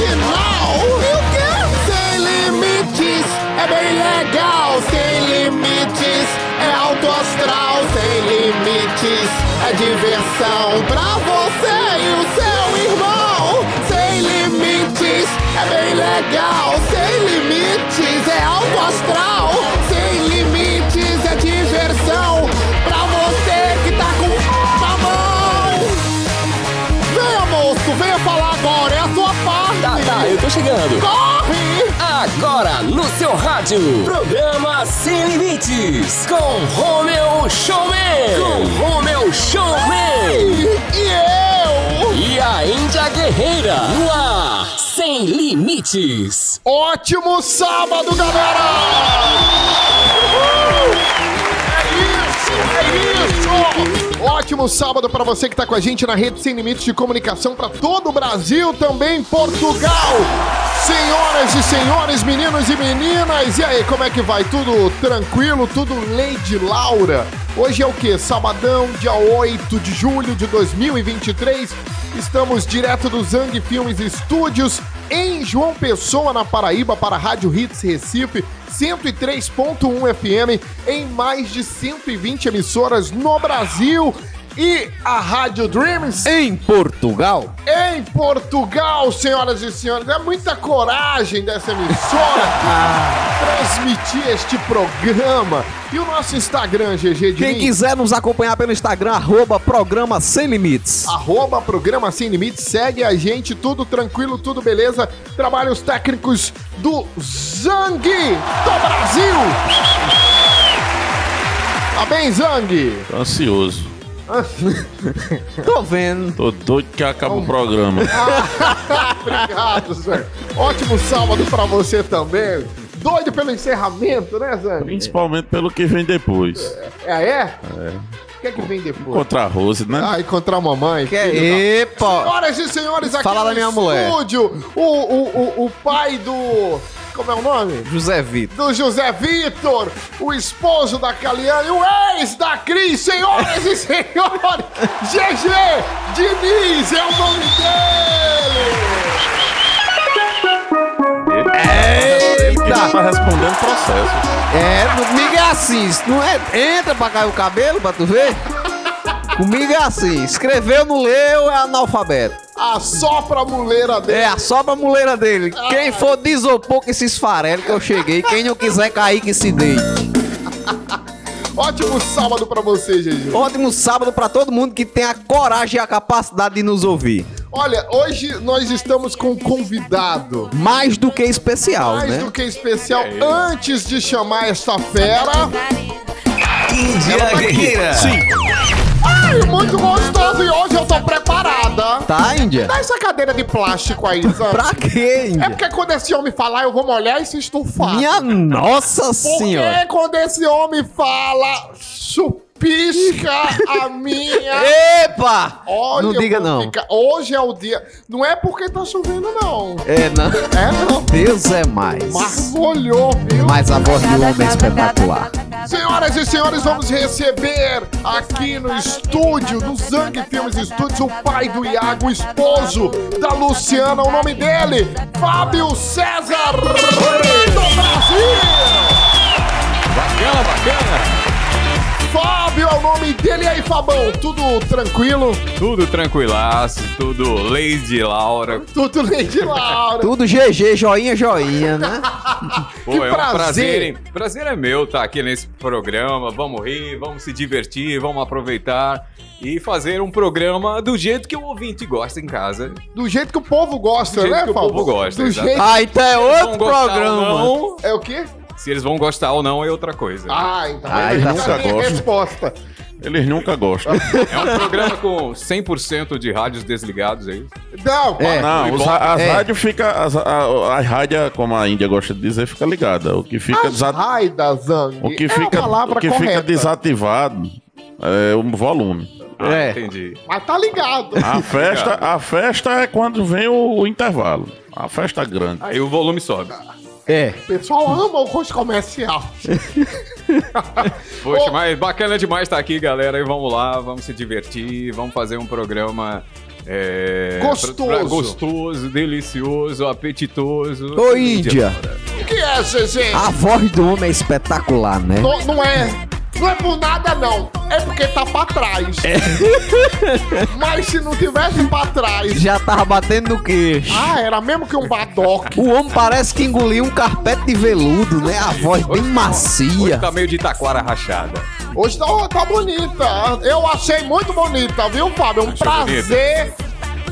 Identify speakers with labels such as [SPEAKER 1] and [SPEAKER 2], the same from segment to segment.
[SPEAKER 1] intestinal. E o quê? Sem limites é bem legal. Sem limites é alto astral. Sem limites é diversão pra você e o seu irmão. Sem limites é bem legal. Sem limites é alto astral.
[SPEAKER 2] Chegando.
[SPEAKER 1] Corre!
[SPEAKER 2] Agora no seu rádio, programa Sem Limites, com Romeu Showman, com Romeu Showman
[SPEAKER 1] E eu?
[SPEAKER 2] e a Índia Guerreira, no ar, Sem Limites.
[SPEAKER 1] Ótimo sábado, galera! Ótimo sábado pra você que tá com a gente na rede Sem Limites de Comunicação pra todo o Brasil, também Portugal. Senhoras e senhores, meninos e meninas, e aí, como é que vai? Tudo tranquilo? Tudo Lady Laura? Hoje é o que? Sabadão, dia 8 de julho de 2023. Estamos direto do Zang Filmes Estúdios em João Pessoa, na Paraíba, para a Rádio Hits Recife, 103.1 FM, em mais de 120 emissoras no Brasil. E a Rádio Dreams
[SPEAKER 3] Em Portugal?
[SPEAKER 1] em Portugal, senhoras e senhores. É muita coragem dessa emissora transmitir este programa. E o nosso Instagram, GG de
[SPEAKER 3] Quem
[SPEAKER 1] mim,
[SPEAKER 3] quiser nos acompanhar pelo Instagram, arroba programa Sem Limites.
[SPEAKER 1] arroba programa Sem Limites, segue a gente, tudo tranquilo, tudo beleza. Trabalhos técnicos do Zang do Brasil. Tá bem, Zang?
[SPEAKER 4] Tô ansioso.
[SPEAKER 3] Tô vendo.
[SPEAKER 4] Tô doido que acaba o programa.
[SPEAKER 1] Obrigado, Zang. Ótimo sábado pra você também. Doido pelo encerramento, né, Zang?
[SPEAKER 4] Principalmente pelo que vem depois.
[SPEAKER 1] É, é? O que é que vem depois?
[SPEAKER 4] Contra a Rose, né?
[SPEAKER 1] Ah, encontrar a mamãe.
[SPEAKER 3] Que é? Epa!
[SPEAKER 1] Senhoras e senhores, aqui
[SPEAKER 3] Fala
[SPEAKER 1] no
[SPEAKER 3] da minha mulher.
[SPEAKER 1] estúdio, o, o, o, o pai do... Como é o nome?
[SPEAKER 3] José Vitor.
[SPEAKER 1] Do José Vitor, o esposo da Caliane, o ex da Cris, senhoras e senhores, GG Diniz é o nome dele!
[SPEAKER 4] Ele
[SPEAKER 3] Eita!
[SPEAKER 4] tá respondendo processo.
[SPEAKER 3] É, comigo é assim. Não é, entra pra cair o cabelo pra tu ver. Comigo é assim. Escreveu, não leu, é analfabeto.
[SPEAKER 1] A sopra muleira dele.
[SPEAKER 3] É, a sobra muleira dele. Quem for de isopor que se esfarele que eu cheguei. Quem não quiser cair, que se deite.
[SPEAKER 1] Ótimo sábado pra você, GG.
[SPEAKER 3] Ótimo sábado pra todo mundo que tem a coragem e a capacidade de nos ouvir.
[SPEAKER 1] Olha, hoje nós estamos com um convidado.
[SPEAKER 3] Mais do que especial,
[SPEAKER 1] Mais
[SPEAKER 3] né?
[SPEAKER 1] do que especial, antes de chamar essa fera.
[SPEAKER 2] Índia Guerreira.
[SPEAKER 4] Sim.
[SPEAKER 1] Ai, muito gostoso e hoje eu tô preparada.
[SPEAKER 3] Tá, Índia?
[SPEAKER 1] Dá essa cadeira de plástico aí, Zan.
[SPEAKER 3] Pra quê,
[SPEAKER 1] É
[SPEAKER 3] Índia?
[SPEAKER 1] porque quando esse homem falar, eu vou molhar e se estufar.
[SPEAKER 3] Minha nossa
[SPEAKER 1] Porque
[SPEAKER 3] senhora.
[SPEAKER 1] quando esse homem fala, chupisca a minha.
[SPEAKER 3] Epa!
[SPEAKER 1] Olha,
[SPEAKER 3] não diga não.
[SPEAKER 1] ficar- Hoje é o dia. Não é porque tá chovendo, não.
[SPEAKER 3] É, não.
[SPEAKER 1] É, não.
[SPEAKER 3] Deus é mais.
[SPEAKER 1] Mas olhou, viu?
[SPEAKER 3] Mas a voz do homem é espetacular.
[SPEAKER 1] Senhoras e senhores, vamos receber aqui no estúdio do Zang Filmes Estúdios o pai do Iago, o esposo da Luciana, o nome dele, Fábio César do Brasil!
[SPEAKER 4] Bacana, bacana.
[SPEAKER 1] Fábio é o nome dele. E aí, Fabão, tudo tranquilo?
[SPEAKER 5] Tudo tranquilaço, tudo Lady Laura.
[SPEAKER 1] Tudo Lady Laura.
[SPEAKER 3] Tudo GG, joinha, joinha, né?
[SPEAKER 5] Pô,
[SPEAKER 1] Que
[SPEAKER 5] é um
[SPEAKER 1] prazer.
[SPEAKER 5] prazer, hein? Prazer é meu estar aqui nesse programa. Vamos rir, vamos se divertir, vamos aproveitar e fazer um programa do jeito que o ouvinte gosta em casa.
[SPEAKER 1] Do jeito que o povo gosta,
[SPEAKER 5] Do jeito
[SPEAKER 1] né,
[SPEAKER 5] que o povo gosta,
[SPEAKER 1] Do jeito...
[SPEAKER 3] Ah, então é outro programa.
[SPEAKER 5] não,
[SPEAKER 1] É o quê?
[SPEAKER 5] Se eles vão gostar ou não é outra coisa.
[SPEAKER 1] Ah, então.
[SPEAKER 3] Ah,
[SPEAKER 1] é essa
[SPEAKER 4] nunca gosto.
[SPEAKER 1] resposta.
[SPEAKER 4] Eles nunca gostam.
[SPEAKER 5] É um programa com 100% de rádios desligados aí.
[SPEAKER 1] Não,
[SPEAKER 3] É.
[SPEAKER 4] Não, os, as
[SPEAKER 3] é.
[SPEAKER 4] rádios fica as, a, a rádio, como a Índia gosta de dizer, fica ligada. O que fica,
[SPEAKER 1] As
[SPEAKER 4] desa-
[SPEAKER 1] raida, Zang.
[SPEAKER 4] o que
[SPEAKER 1] é
[SPEAKER 4] fica, o que
[SPEAKER 1] correta.
[SPEAKER 4] fica desativado é o volume.
[SPEAKER 5] Ah,
[SPEAKER 3] É.
[SPEAKER 5] entendi.
[SPEAKER 1] Mas tá ligado.
[SPEAKER 4] A festa, a festa é quando vem o, o intervalo. A festa grande.
[SPEAKER 5] Aí o volume sobe.
[SPEAKER 3] É.
[SPEAKER 1] O pessoal ama o rosto comercial.
[SPEAKER 5] Poxa,
[SPEAKER 1] Ô.
[SPEAKER 5] mas bacana demais estar aqui, galera. E vamos lá, vamos se divertir, vamos fazer um programa. É,
[SPEAKER 1] Gostoso.
[SPEAKER 5] pra- pra- gostoso, delicioso, apetitoso.
[SPEAKER 3] Ô, Índia.
[SPEAKER 1] O que é, GG?
[SPEAKER 3] A voz do homem é espetacular, né?
[SPEAKER 1] Não, não é. Não é por nada, não. É porque tá pra trás. Mas se não tivesse pra trás.
[SPEAKER 3] Já tava batendo no queixo.
[SPEAKER 1] Ah, era mesmo que um badoque.
[SPEAKER 3] O homem parece que engoliu um carpete de veludo, né? A voz bem
[SPEAKER 5] Hoje
[SPEAKER 3] macia.
[SPEAKER 5] tá meio de taquara rachada.
[SPEAKER 1] Hoje tá, tá bonita. Eu achei muito bonita, viu, Fábio? É um prazer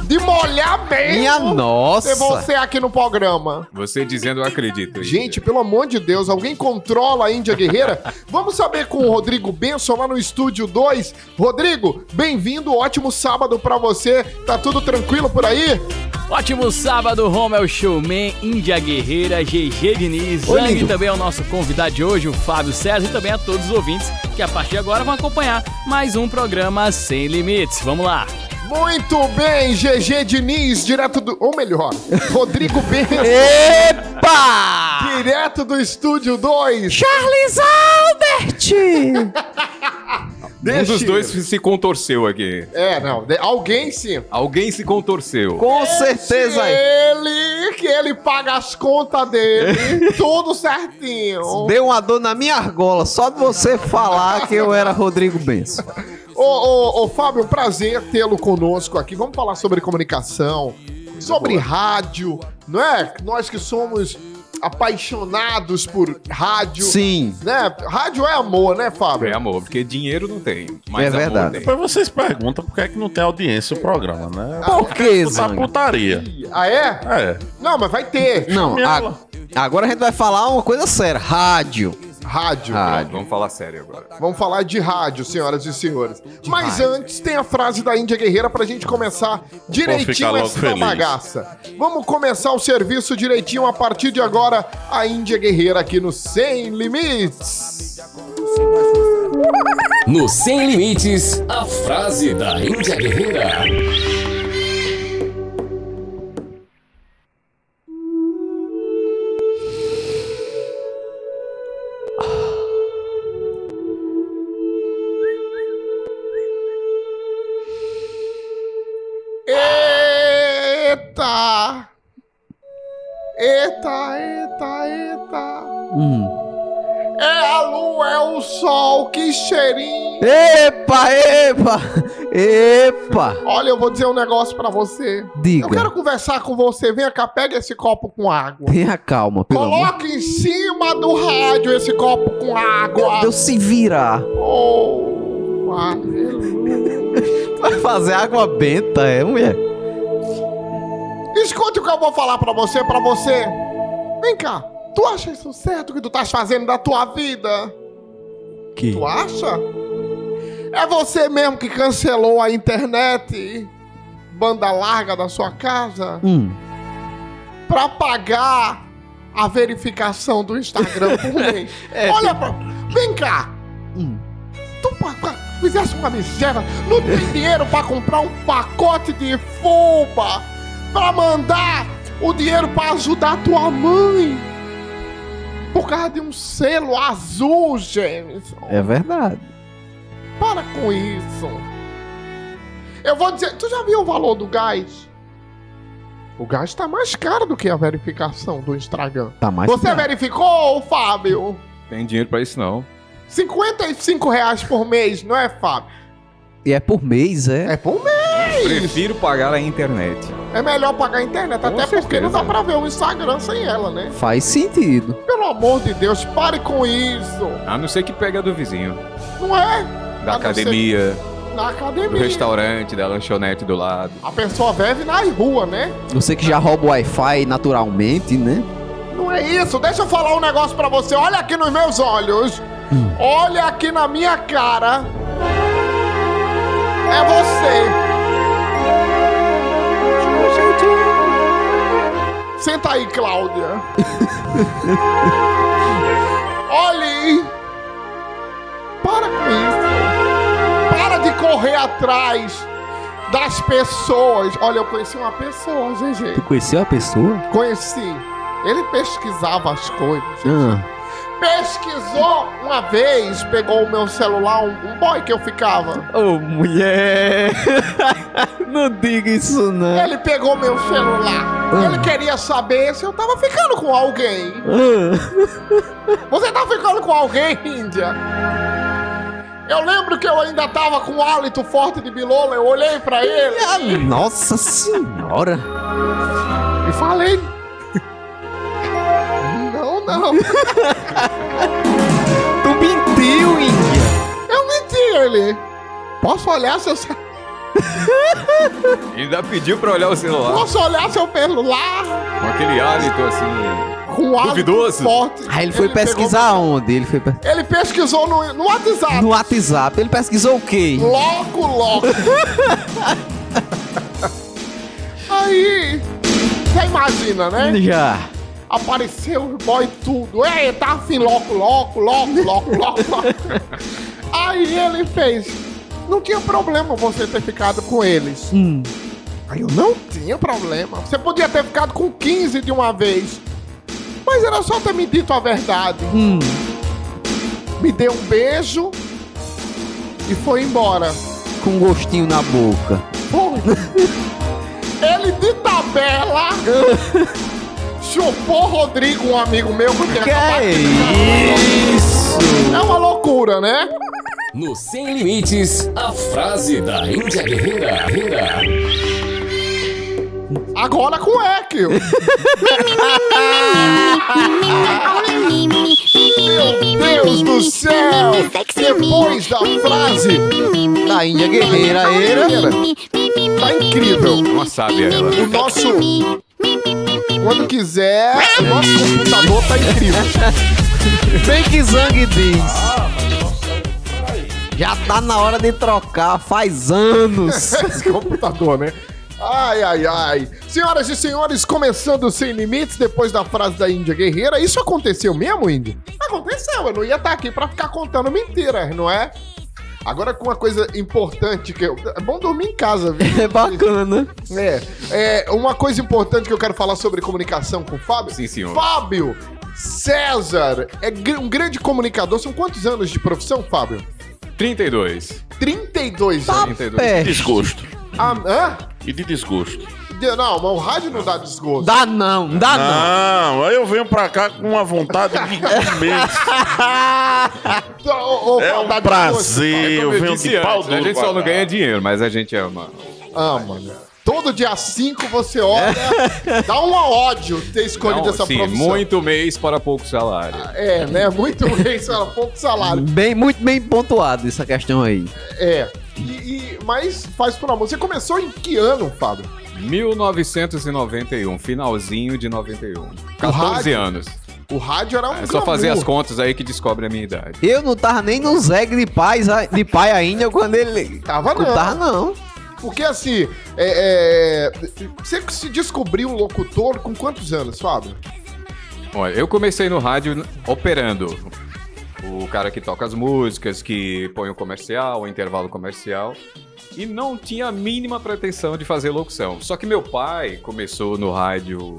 [SPEAKER 1] de molhar mesmo.
[SPEAKER 3] Minha
[SPEAKER 1] Ter
[SPEAKER 3] nossa.
[SPEAKER 1] você aqui no programa.
[SPEAKER 5] Você dizendo eu acredito.
[SPEAKER 1] Gente, pelo amor de Deus, alguém controla a Índia Guerreira? Vamos saber com o Rodrigo Benson lá no estúdio 2. Rodrigo, bem-vindo, ótimo sábado pra você. Tá tudo tranquilo por aí?
[SPEAKER 6] Ótimo sábado, Romel Showman, Índia Guerreira, GG Diniz,
[SPEAKER 3] Oi,
[SPEAKER 6] também é o nosso convidado de hoje, o Fábio César, e também a todos os ouvintes que a partir de agora vão acompanhar mais um programa Sem Limites. Vamos lá!
[SPEAKER 1] Muito bem, GG Diniz, direto do. Ou melhor, Rodrigo Benson,
[SPEAKER 3] Epa!
[SPEAKER 1] direto do estúdio 2.
[SPEAKER 3] Charles Albert!
[SPEAKER 5] Um dos dois se contorceu aqui.
[SPEAKER 1] É, não, de- alguém sim.
[SPEAKER 5] Alguém se contorceu.
[SPEAKER 3] Com certeza aí.
[SPEAKER 1] Ele, que ele paga as contas dele, tudo certinho.
[SPEAKER 3] Deu uma dor na minha argola só de você falar que eu era Rodrigo Benson.
[SPEAKER 1] Ô, ô, ô, Fábio, prazer tê-lo conosco aqui. Vamos falar sobre comunicação, sobre rádio, não é? Nós que somos apaixonados por rádio.
[SPEAKER 3] Sim.
[SPEAKER 1] Né? Rádio é amor, né, Fábio?
[SPEAKER 5] É amor, porque dinheiro não tem. Mas
[SPEAKER 3] É
[SPEAKER 5] amor
[SPEAKER 3] verdade.
[SPEAKER 5] tem.
[SPEAKER 4] Depois vocês perguntam por que, é que não tem audiência o programa, né?
[SPEAKER 3] Por que,
[SPEAKER 4] Tá
[SPEAKER 3] Zang?
[SPEAKER 4] putaria.
[SPEAKER 1] Ah, é?
[SPEAKER 4] É.
[SPEAKER 1] Não, mas vai ter.
[SPEAKER 3] Não, a- agora a gente vai falar uma coisa séria. Rádio.
[SPEAKER 1] Rádio.
[SPEAKER 3] Rádio.
[SPEAKER 5] Vamos falar sério agora.
[SPEAKER 1] Vamos falar de rádio, senhoras e senhores. Mas antes tem a frase da Índia Guerreira pra gente começar direitinho essa
[SPEAKER 4] feliz.
[SPEAKER 1] bagaça. Vamos começar o serviço direitinho a partir de agora. A Índia Guerreira aqui no Sem Limites.
[SPEAKER 2] No Sem Limites, a frase da Índia Guerreira.
[SPEAKER 1] Eita, eita, eita!
[SPEAKER 3] Hum.
[SPEAKER 1] É a lua, é o sol, que cheirinho!
[SPEAKER 3] Epa, epa! Epa!
[SPEAKER 1] Olha, eu vou dizer um negócio pra você.
[SPEAKER 3] Diga.
[SPEAKER 1] Eu quero conversar com você. Vem cá, pega esse copo com água.
[SPEAKER 3] Tenha calma, pelo amor.
[SPEAKER 1] Coloque em cima do rádio esse copo com água.
[SPEAKER 3] Deus se virar.
[SPEAKER 1] Oh, aleluia.
[SPEAKER 3] Vai fazer água benta, é, mulher?
[SPEAKER 1] Escute o que eu vou falar pra você, pra você. Vem cá. Tu acha isso certo que tu estás fazendo da tua vida?
[SPEAKER 3] Que?
[SPEAKER 1] Tu acha? É você mesmo que cancelou a internet banda larga da sua casa
[SPEAKER 3] Hum.
[SPEAKER 1] pra pagar a verificação do Instagram por mês.
[SPEAKER 3] É.
[SPEAKER 1] Olha pra... Vem cá.
[SPEAKER 3] Hum.
[SPEAKER 1] Tu pa- fizesse uma miséria, não tem dinheiro pra comprar um pacote de fuba pra mandar o dinheiro pra ajudar tua mãe. Por causa de um selo azul, Jameson.
[SPEAKER 3] É verdade.
[SPEAKER 1] Para com isso. Eu vou dizer, tu já viu o valor do gás? O gás tá mais caro do que a verificação do Instagram.
[SPEAKER 3] Tá mais
[SPEAKER 1] Você
[SPEAKER 3] caro.
[SPEAKER 1] verificou, Fábio?
[SPEAKER 5] Tem dinheiro pra isso não.
[SPEAKER 1] 55 reais por mês, não é, Fábio?
[SPEAKER 3] E é por mês, é?
[SPEAKER 1] É por mês.
[SPEAKER 5] Prefiro pagar a internet.
[SPEAKER 1] É melhor pagar a internet, até porque
[SPEAKER 5] certeza.
[SPEAKER 1] não dá pra ver o Instagram sem ela, né?
[SPEAKER 3] Faz sentido.
[SPEAKER 1] Pelo amor de Deus, pare com isso.
[SPEAKER 5] A não ser que pega do vizinho,
[SPEAKER 1] Não é?
[SPEAKER 5] da
[SPEAKER 1] A não ser
[SPEAKER 5] academia, do
[SPEAKER 1] academia.
[SPEAKER 5] restaurante, da lanchonete do lado.
[SPEAKER 1] A pessoa vive na rua, né?
[SPEAKER 3] Você que já rouba o Wi-Fi naturalmente, né?
[SPEAKER 1] Não é isso. Deixa eu falar um negócio pra você. Olha aqui nos meus olhos. Olha aqui na minha cara. É você. Senta aí, Cláudia. Olhe. Para com isso. Para de correr atrás das pessoas. Olha, eu conheci uma pessoa, GG.
[SPEAKER 3] Tu conheceu a pessoa?
[SPEAKER 1] Conheci. Ele pesquisava as coisas.
[SPEAKER 3] Ah.
[SPEAKER 1] Pesquisou uma vez, pegou o meu celular, um, um boy que eu ficava.
[SPEAKER 3] Ô, mulher! não diga isso, não.
[SPEAKER 1] Ele pegou meu celular. Ele queria saber se eu tava ficando com alguém. Você tá ficando com alguém, Índia? Eu lembro que eu ainda tava com um hálito forte de bilola. Eu olhei pra ele
[SPEAKER 3] Ah, Nossa senhora!
[SPEAKER 1] e falei: Não.
[SPEAKER 3] Tu mentiu, Índia!
[SPEAKER 1] Eu menti ele. Posso olhar seu celular?
[SPEAKER 5] Ainda pediu pra olhar o celular
[SPEAKER 1] Posso olhar seu celular?
[SPEAKER 5] com aquele hálito assim.
[SPEAKER 1] Com um
[SPEAKER 5] Duvidoso.
[SPEAKER 1] forte.
[SPEAKER 3] Aí ele foi
[SPEAKER 1] pegou-
[SPEAKER 3] pesquisar onde? Ele foi
[SPEAKER 1] Ele pesquisou no, no WhatsApp.
[SPEAKER 3] no WhatsApp. Ele pesquisou o quê?
[SPEAKER 1] Logo, logo. Aí, você imagina, né?
[SPEAKER 3] Já.
[SPEAKER 1] Apareceu o boy tudo. Ei, tá afim, logo, logo, logo, logo, logo, logo. Aí ele fez. Não tinha problema você ter ficado com eles.
[SPEAKER 3] Hum.
[SPEAKER 1] Aí eu não tinha problema. Você podia ter ficado com 15 de uma vez. Mas era só ter me dito a verdade.
[SPEAKER 3] Hum.
[SPEAKER 1] Me deu um beijo e foi embora.
[SPEAKER 3] Com um gostinho na boca.
[SPEAKER 1] Foi. Ele de tabela chupou Rodrigo, um amigo meu, porque
[SPEAKER 3] Que
[SPEAKER 1] acabado
[SPEAKER 3] é
[SPEAKER 1] de-
[SPEAKER 3] isso?
[SPEAKER 1] É uma loucura, né?
[SPEAKER 2] No Sem Limites, a frase da Índia Guerreira. Guerreira.
[SPEAKER 1] Agora com Ekio. Meu Deus do céu! Depois da frase
[SPEAKER 3] Da Índia Guerreira, era.
[SPEAKER 1] tá incrível.
[SPEAKER 5] Uma sábia ela.
[SPEAKER 1] O nosso. Quando quiser, o nosso computador tá incrível.
[SPEAKER 3] Bem que Zang diz. Já tá na hora de trocar, faz anos.
[SPEAKER 1] Esse computador, né? Ai, ai, ai. Senhoras e senhores, começando Sem Limites, depois da frase da Índia Guerreira. Isso aconteceu mesmo, Índia? Aconteceu, eu não ia estar aqui pra ficar contando mentiras, não é? Agora com uma coisa importante que eu... É bom dormir em casa, viu?
[SPEAKER 3] É bacana.
[SPEAKER 1] É, é, uma coisa importante que eu quero falar sobre comunicação com o Fábio.
[SPEAKER 5] Sim, senhor.
[SPEAKER 1] Fábio César é um grande comunicador. São quantos anos de profissão, Fábio?
[SPEAKER 5] 32.
[SPEAKER 1] 32
[SPEAKER 3] Tá
[SPEAKER 1] anos.
[SPEAKER 5] 32.
[SPEAKER 3] pé.
[SPEAKER 4] Desgosto.
[SPEAKER 1] Ah, hã?
[SPEAKER 4] E de desgosto.
[SPEAKER 1] Não, mas o rádio não dá desgosto.
[SPEAKER 3] Dá não, dá não.
[SPEAKER 4] Não, aí eu venho pra cá com uma vontade
[SPEAKER 1] ô,
[SPEAKER 4] É um prazer, eu venho de pau
[SPEAKER 5] né? a
[SPEAKER 4] duro
[SPEAKER 5] gente
[SPEAKER 4] pra
[SPEAKER 5] só não ganha dinheiro, mas a gente ama.
[SPEAKER 1] Ah, mano. Todo dia 5 você olha, dá um ódio ter escolhido
[SPEAKER 5] Não,
[SPEAKER 1] essa
[SPEAKER 5] sim,
[SPEAKER 1] profissão.
[SPEAKER 5] muito mês para pouco salário.
[SPEAKER 1] É, né? Muito sei lá, pouco salário.
[SPEAKER 3] Bem, muito bem pontuado essa questão aí.
[SPEAKER 1] É. E, e- mas faz por amor. Você começou em que ano, Fábio?
[SPEAKER 5] 1991, finalzinho de 91. 14
[SPEAKER 1] rádio?
[SPEAKER 5] anos.
[SPEAKER 1] O rádio era um
[SPEAKER 5] É só fazer as contas aí que descobre a minha idade.
[SPEAKER 3] Eu não tava nem no Zeg de, pais, de pai ainda quando ele.
[SPEAKER 1] Tava não.
[SPEAKER 3] Não tava não.
[SPEAKER 1] Porque assim, é, é, você se descobriu um locutor com quantos anos, Fábio?
[SPEAKER 5] Olha, eu comecei no rádio operando. O cara que toca as músicas, que põe o comercial, o intervalo comercial. E não tinha a mínima pretensão de fazer locução. Só que meu pai começou no rádio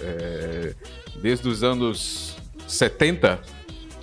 [SPEAKER 5] é, desde os anos 70.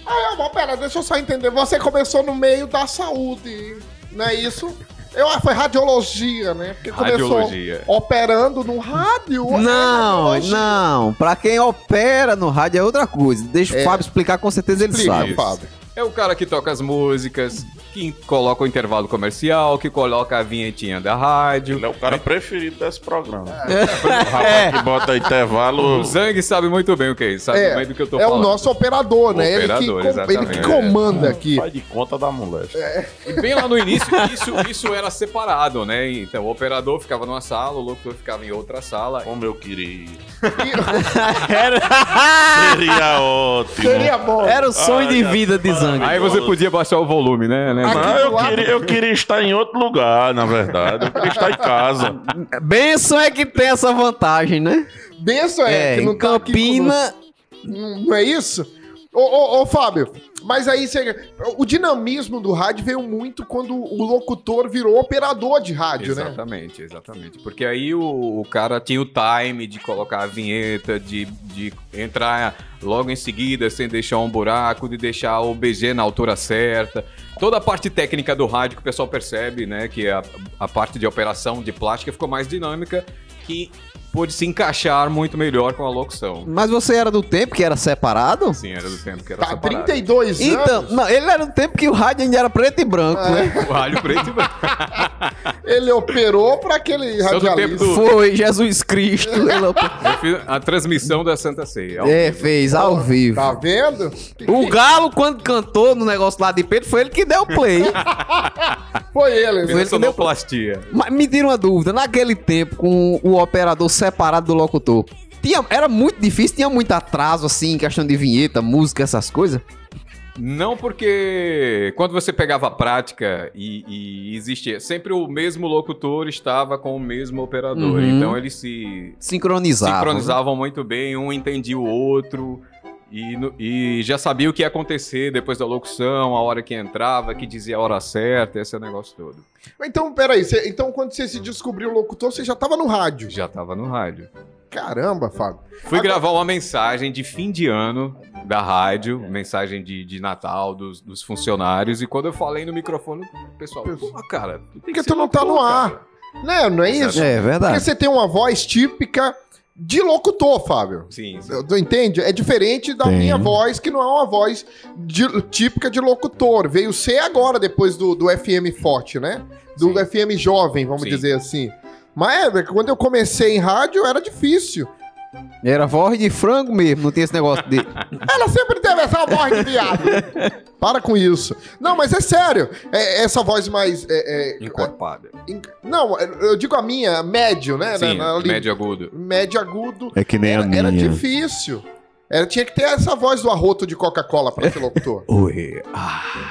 [SPEAKER 1] Ah, mas pera, deixa eu só entender. Você começou no meio da saúde, não é isso? Eu, ah, foi radiologia, né? Porque começou
[SPEAKER 5] Radiologia.
[SPEAKER 1] operando no rádio. é
[SPEAKER 3] Não,
[SPEAKER 1] radiologia.
[SPEAKER 3] não. Pra quem opera no rádio é outra coisa. Deixa
[SPEAKER 1] É.
[SPEAKER 3] o Fábio explicar, com certeza ele
[SPEAKER 1] Explica,
[SPEAKER 3] sabe.
[SPEAKER 1] Fábio.
[SPEAKER 5] É o cara que toca as músicas, que coloca o intervalo comercial, que coloca a vinhetinha da rádio.
[SPEAKER 4] Ele é o cara preferido desse programa. O rapaz que bota intervalo.
[SPEAKER 5] O Zang sabe muito bem o que é isso, sabe
[SPEAKER 1] É,
[SPEAKER 5] bem do que eu tô
[SPEAKER 1] é
[SPEAKER 5] falando.
[SPEAKER 1] o nosso operador, né? ele, que,
[SPEAKER 5] Operador,
[SPEAKER 1] com- ele
[SPEAKER 5] exatamente.
[SPEAKER 1] que comanda aqui.
[SPEAKER 4] Faz de conta da moléstia.
[SPEAKER 5] E bem lá no início, isso, isso era separado, né? Então o operador ficava numa sala, o locutor ficava em outra sala.
[SPEAKER 4] Como eu queria. Seria ótimo.
[SPEAKER 1] Seria bom.
[SPEAKER 3] Era o sonho de vida de Zang.
[SPEAKER 5] Aí você podia baixar o volume, né? né?
[SPEAKER 1] Do
[SPEAKER 4] eu,
[SPEAKER 1] lado-
[SPEAKER 4] queria, eu queria estar em outro lugar, na verdade. Eu queria estar em casa.
[SPEAKER 3] Benção é que tem essa vantagem, né?
[SPEAKER 1] Benção é,
[SPEAKER 3] É,
[SPEAKER 1] que não
[SPEAKER 3] em
[SPEAKER 1] tá
[SPEAKER 3] Campina.
[SPEAKER 1] Não é isso? Ô, ô, ô, Fábio, mas aí você, o dinamismo do rádio veio muito quando o locutor virou operador de rádio, né?
[SPEAKER 5] Exatamente, exatamente. Porque aí o, o cara tinha o time de colocar a vinheta, de, de entrar logo em seguida sem deixar um buraco, de deixar o BG na altura certa. Toda a parte técnica do rádio que o pessoal percebe, né? Que a, a parte de operação de plástica ficou mais dinâmica, que pôde se encaixar muito melhor com a locução.
[SPEAKER 3] Mas você era do tempo que era separado?
[SPEAKER 5] Sim, era do tempo que era
[SPEAKER 1] Tá,
[SPEAKER 5] separado.
[SPEAKER 1] 32
[SPEAKER 3] Então,
[SPEAKER 1] anos,
[SPEAKER 3] não, ele era do tempo que o rádio ainda era preto e branco, né?
[SPEAKER 5] O rádio preto e branco.
[SPEAKER 1] ele operou pra aquele radialista.
[SPEAKER 5] do-
[SPEAKER 3] Foi Jesus Cristo. ele-
[SPEAKER 5] Eu fiz a transmissão da Santa Ceia.
[SPEAKER 3] é,
[SPEAKER 5] vivo.
[SPEAKER 3] fez ao vivo.
[SPEAKER 1] Tá vendo?
[SPEAKER 3] O Galo, quando cantou no negócio lá de Pedro, foi ele que deu o play.
[SPEAKER 1] Foi ele.
[SPEAKER 5] Fez
[SPEAKER 1] né?
[SPEAKER 5] a sonoplastia.
[SPEAKER 3] Mas me tira uma dúvida, naquele tempo, com o operador separado do locutor, tinha, era muito difícil, tinha muito atraso, assim, em questão de vinheta, música, essas coisas?
[SPEAKER 5] Não porque quando você pegava a prática e, e existia sempre o mesmo locutor estava com o mesmo operador,
[SPEAKER 3] Uhum.
[SPEAKER 5] então eles se
[SPEAKER 3] Sincronizava.
[SPEAKER 5] sincronizavam muito bem, um entendia o outro e, no- e já sabia o que ia acontecer depois da locução, a hora que entrava, que dizia a hora certa, esse negócio todo.
[SPEAKER 1] Então, peraí. Você, então, quando você se descobriu locutor, você já tava no rádio.
[SPEAKER 5] Já tava no rádio.
[SPEAKER 1] Caramba, Fábio.
[SPEAKER 5] Fui
[SPEAKER 1] Agora-
[SPEAKER 5] gravar uma mensagem de fim de ano da rádio, mensagem de, de Natal dos, dos funcionários, e quando eu falei no microfone, o pessoal, pô, cara,
[SPEAKER 1] Porque
[SPEAKER 5] que
[SPEAKER 1] tu não tá no ar.
[SPEAKER 5] cara."
[SPEAKER 1] Né? Não é isso?
[SPEAKER 3] É
[SPEAKER 1] Porque
[SPEAKER 3] verdade.
[SPEAKER 1] você tem uma voz típica de locutor, Fábio.
[SPEAKER 5] Sim,
[SPEAKER 1] Tu entende? É diferente da
[SPEAKER 3] Tem.
[SPEAKER 1] minha voz, que não é uma voz de- típica de locutor. Veio ser agora, depois do, do FM Forte, né? Do
[SPEAKER 5] Sim.
[SPEAKER 1] FM Jovem, vamos
[SPEAKER 5] Sim.
[SPEAKER 1] dizer assim. Mas é, quando eu comecei em rádio, era difícil.
[SPEAKER 3] Era voz de frango mesmo, não tinha esse negócio de.
[SPEAKER 1] Ela sempre teve essa voz de viado. Para com isso. Não, mas é sério. É- essa voz mais. é- é-
[SPEAKER 5] Encorpada.
[SPEAKER 1] in- não, eu digo a minha, médio, né?
[SPEAKER 5] Sim,
[SPEAKER 1] Na- ali-
[SPEAKER 5] médio agudo.
[SPEAKER 1] médio agudo.
[SPEAKER 7] É que nem a
[SPEAKER 1] Era,
[SPEAKER 7] minha.
[SPEAKER 1] era difícil. Era, tinha que ter essa voz do arroto de Coca-Cola pra ser locutor.
[SPEAKER 7] Oi,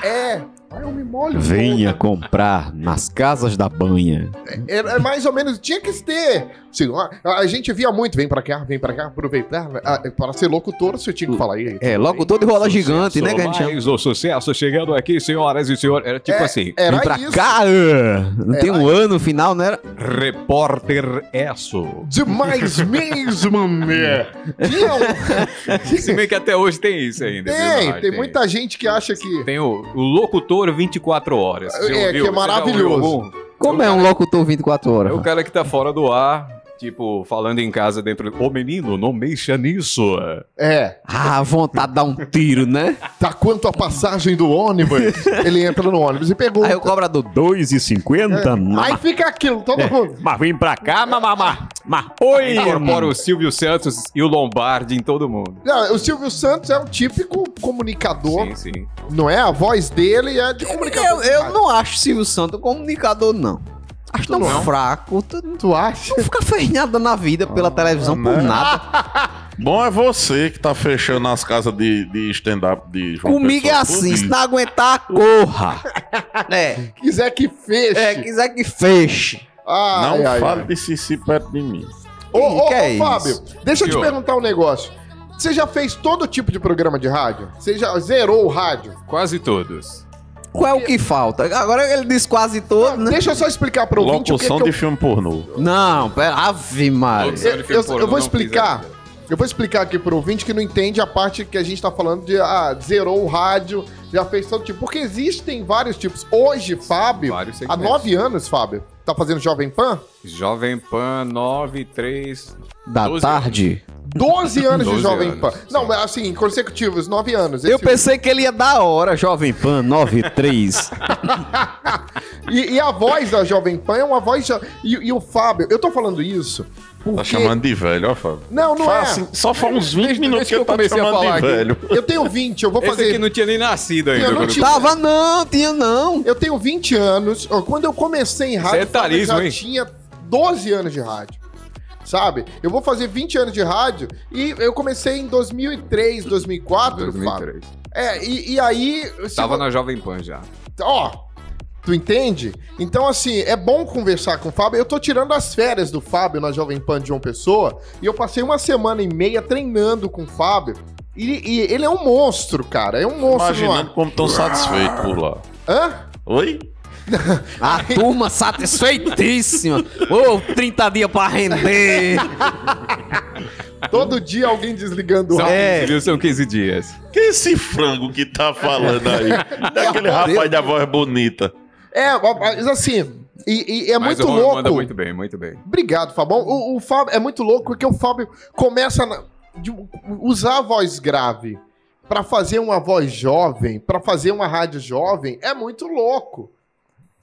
[SPEAKER 1] é. Aí eu me molho.
[SPEAKER 7] venha comprar nas casas da banha.
[SPEAKER 1] Era é mais ou menos, tinha que ter. Assim, a, a gente via muito, vem pra cá, vem pra cá, aproveitar. né? Ah, para ser locutor, você tinha que falar aí.
[SPEAKER 3] É, locutor de rola gigante, né? A chama.
[SPEAKER 5] Mais o sucesso chegando aqui, senhoras e senhores. Era tipo
[SPEAKER 1] É,
[SPEAKER 5] assim,
[SPEAKER 1] Era
[SPEAKER 3] Vem pra
[SPEAKER 1] isso.
[SPEAKER 3] cá! Não tem
[SPEAKER 1] Era
[SPEAKER 3] um ano no final, não era?
[SPEAKER 5] repórter Esso.
[SPEAKER 1] Demais mesmo, né?
[SPEAKER 5] Se bem que até hoje tem isso ainda.
[SPEAKER 1] Tem,
[SPEAKER 5] Nath?
[SPEAKER 1] tem muita gente que acha que.
[SPEAKER 5] Tem o, o locutor 24 horas.
[SPEAKER 1] É,
[SPEAKER 5] ouviu?
[SPEAKER 1] que é maravilhoso.
[SPEAKER 3] Como é um locutor 24 horas?
[SPEAKER 5] É o cara que tá fora do ar, tipo, falando em casa dentro. Ô menino, não mexa nisso.
[SPEAKER 1] É,
[SPEAKER 3] Ah, vontade de dar um tiro, né?
[SPEAKER 1] tá quanto a passagem do ônibus? Ele entra no ônibus e pergunta.
[SPEAKER 3] Aí o cobrador.
[SPEAKER 7] 2,50?
[SPEAKER 1] Aí fica aquilo, todo
[SPEAKER 5] É.
[SPEAKER 1] mundo.
[SPEAKER 7] Mas vem pra cá, mamamá. Mas oi!
[SPEAKER 5] Incorpora o Silvio Santos e o Lombardi em todo mundo.
[SPEAKER 1] Não, o Silvio Santos é um típico comunicador,
[SPEAKER 5] Sim, sim.
[SPEAKER 1] não é? A voz dele é de comunicador.
[SPEAKER 3] Eu, eu não acho Silvio Santos comunicador, não. Acho tão
[SPEAKER 1] não?
[SPEAKER 3] fraco. Tu
[SPEAKER 1] Tu acha?
[SPEAKER 3] não fica fez nada na vida pela televisão por
[SPEAKER 4] né?
[SPEAKER 3] nada.
[SPEAKER 4] Bom é você que tá fechando as casas de, de stand-up de João
[SPEAKER 3] Comigo é
[SPEAKER 4] Pessoa,
[SPEAKER 3] assim,
[SPEAKER 4] tudo
[SPEAKER 3] se não aguentar, corra. é,
[SPEAKER 1] Quiser que feche.
[SPEAKER 3] é, quiser que feche.
[SPEAKER 1] Ai,
[SPEAKER 4] Não
[SPEAKER 1] ai,
[SPEAKER 4] fale
[SPEAKER 1] ai.
[SPEAKER 4] de Cici perto de mim.
[SPEAKER 1] Ô, ô,
[SPEAKER 3] Que é
[SPEAKER 1] ô,
[SPEAKER 3] isso?
[SPEAKER 1] Fábio, deixa eu te perguntar um negócio. Você já fez todo tipo de programa de rádio? Você já zerou o rádio?
[SPEAKER 5] Quase todos.
[SPEAKER 3] Qual é o que falta? Agora ele diz quase todo, né?
[SPEAKER 1] Deixa eu só explicar pro ouvinte o que,
[SPEAKER 4] Locução
[SPEAKER 1] que eu...
[SPEAKER 4] de filme pornô.
[SPEAKER 3] Não, pera, ave Maria.
[SPEAKER 1] Eu, eu- eu vou explicar. Eu vou explicar aqui pro ouvinte que não entende a parte que a gente tá falando de ah, zerou o rádio, já fez todo tipo. Porque existem vários tipos. Hoje, Fábio,
[SPEAKER 5] Vários
[SPEAKER 1] há
[SPEAKER 5] segmentos.
[SPEAKER 1] nove anos, Fábio, tá fazendo Jovem Pan?
[SPEAKER 5] Jovem Pan 93.
[SPEAKER 3] Da
[SPEAKER 5] 12
[SPEAKER 3] tarde.
[SPEAKER 1] 12 anos de
[SPEAKER 5] 12
[SPEAKER 1] Jovem
[SPEAKER 5] anos,
[SPEAKER 1] Pan.
[SPEAKER 5] sim.
[SPEAKER 1] Não, assim, consecutivos, 9 anos.
[SPEAKER 3] Eu
[SPEAKER 1] Esse-
[SPEAKER 3] pensei que ele ia dar hora, Jovem Pan 93.
[SPEAKER 1] E, e a voz da Jovem Pan é uma voz. jo- E, e o Fábio, eu tô falando isso porque.
[SPEAKER 4] Tá chamando de velho, ó, Fábio.
[SPEAKER 1] Não, não
[SPEAKER 4] Fala
[SPEAKER 1] é.
[SPEAKER 4] assim, só faz uns 20
[SPEAKER 5] Desde-
[SPEAKER 4] minutos
[SPEAKER 5] desde
[SPEAKER 4] que eu te
[SPEAKER 5] comecei a
[SPEAKER 4] chamando de
[SPEAKER 5] falar aqui.
[SPEAKER 4] velho.
[SPEAKER 1] Eu tenho 20, eu vou
[SPEAKER 5] Esse
[SPEAKER 1] fazer.
[SPEAKER 5] aqui não tinha nem nascido ainda.
[SPEAKER 1] Eu não tinha-
[SPEAKER 3] Tava não, tinha não.
[SPEAKER 1] Eu tenho 20 anos. Quando eu comecei em rádio,
[SPEAKER 5] Isso é
[SPEAKER 1] Fábio, eu já
[SPEAKER 5] hein?
[SPEAKER 1] tinha 12 anos de rádio. Sabe? Eu vou fazer 20 anos de rádio e eu comecei em 2003, 2004, Fábio.
[SPEAKER 5] 2003.
[SPEAKER 1] É, e, e aí.
[SPEAKER 5] Tava
[SPEAKER 1] vo-
[SPEAKER 5] na Jovem Pan já.
[SPEAKER 1] Ó, tu entende? Então, assim, é bom conversar com o Fábio. Eu tô tirando as férias do Fábio na Jovem Pan de João Pessoa e eu passei uma semana e meia treinando com o Fábio. E, e ele é um monstro, cara. É um monstro
[SPEAKER 4] Imaginando como tão satisfeito por lá.
[SPEAKER 1] Hã?
[SPEAKER 4] Oi?
[SPEAKER 3] A turma satisfeitíssima. Ô, 30 dias pra render.
[SPEAKER 1] Todo dia alguém desligando o
[SPEAKER 5] São,
[SPEAKER 1] rádio.
[SPEAKER 3] É.
[SPEAKER 5] viu? São 15 dias.
[SPEAKER 4] Que esse frango que tá falando aí? Daquele rapaz da voz bonita.
[SPEAKER 1] É, mas assim, e, e é
[SPEAKER 5] Mas
[SPEAKER 1] muito
[SPEAKER 5] o
[SPEAKER 1] louco.
[SPEAKER 5] manda muito bem, muito bem.
[SPEAKER 1] Obrigado, Fábio. O, o Fábio é muito louco porque o Fábio começa a usar a voz grave pra fazer uma voz jovem, pra fazer uma rádio jovem, é muito louco.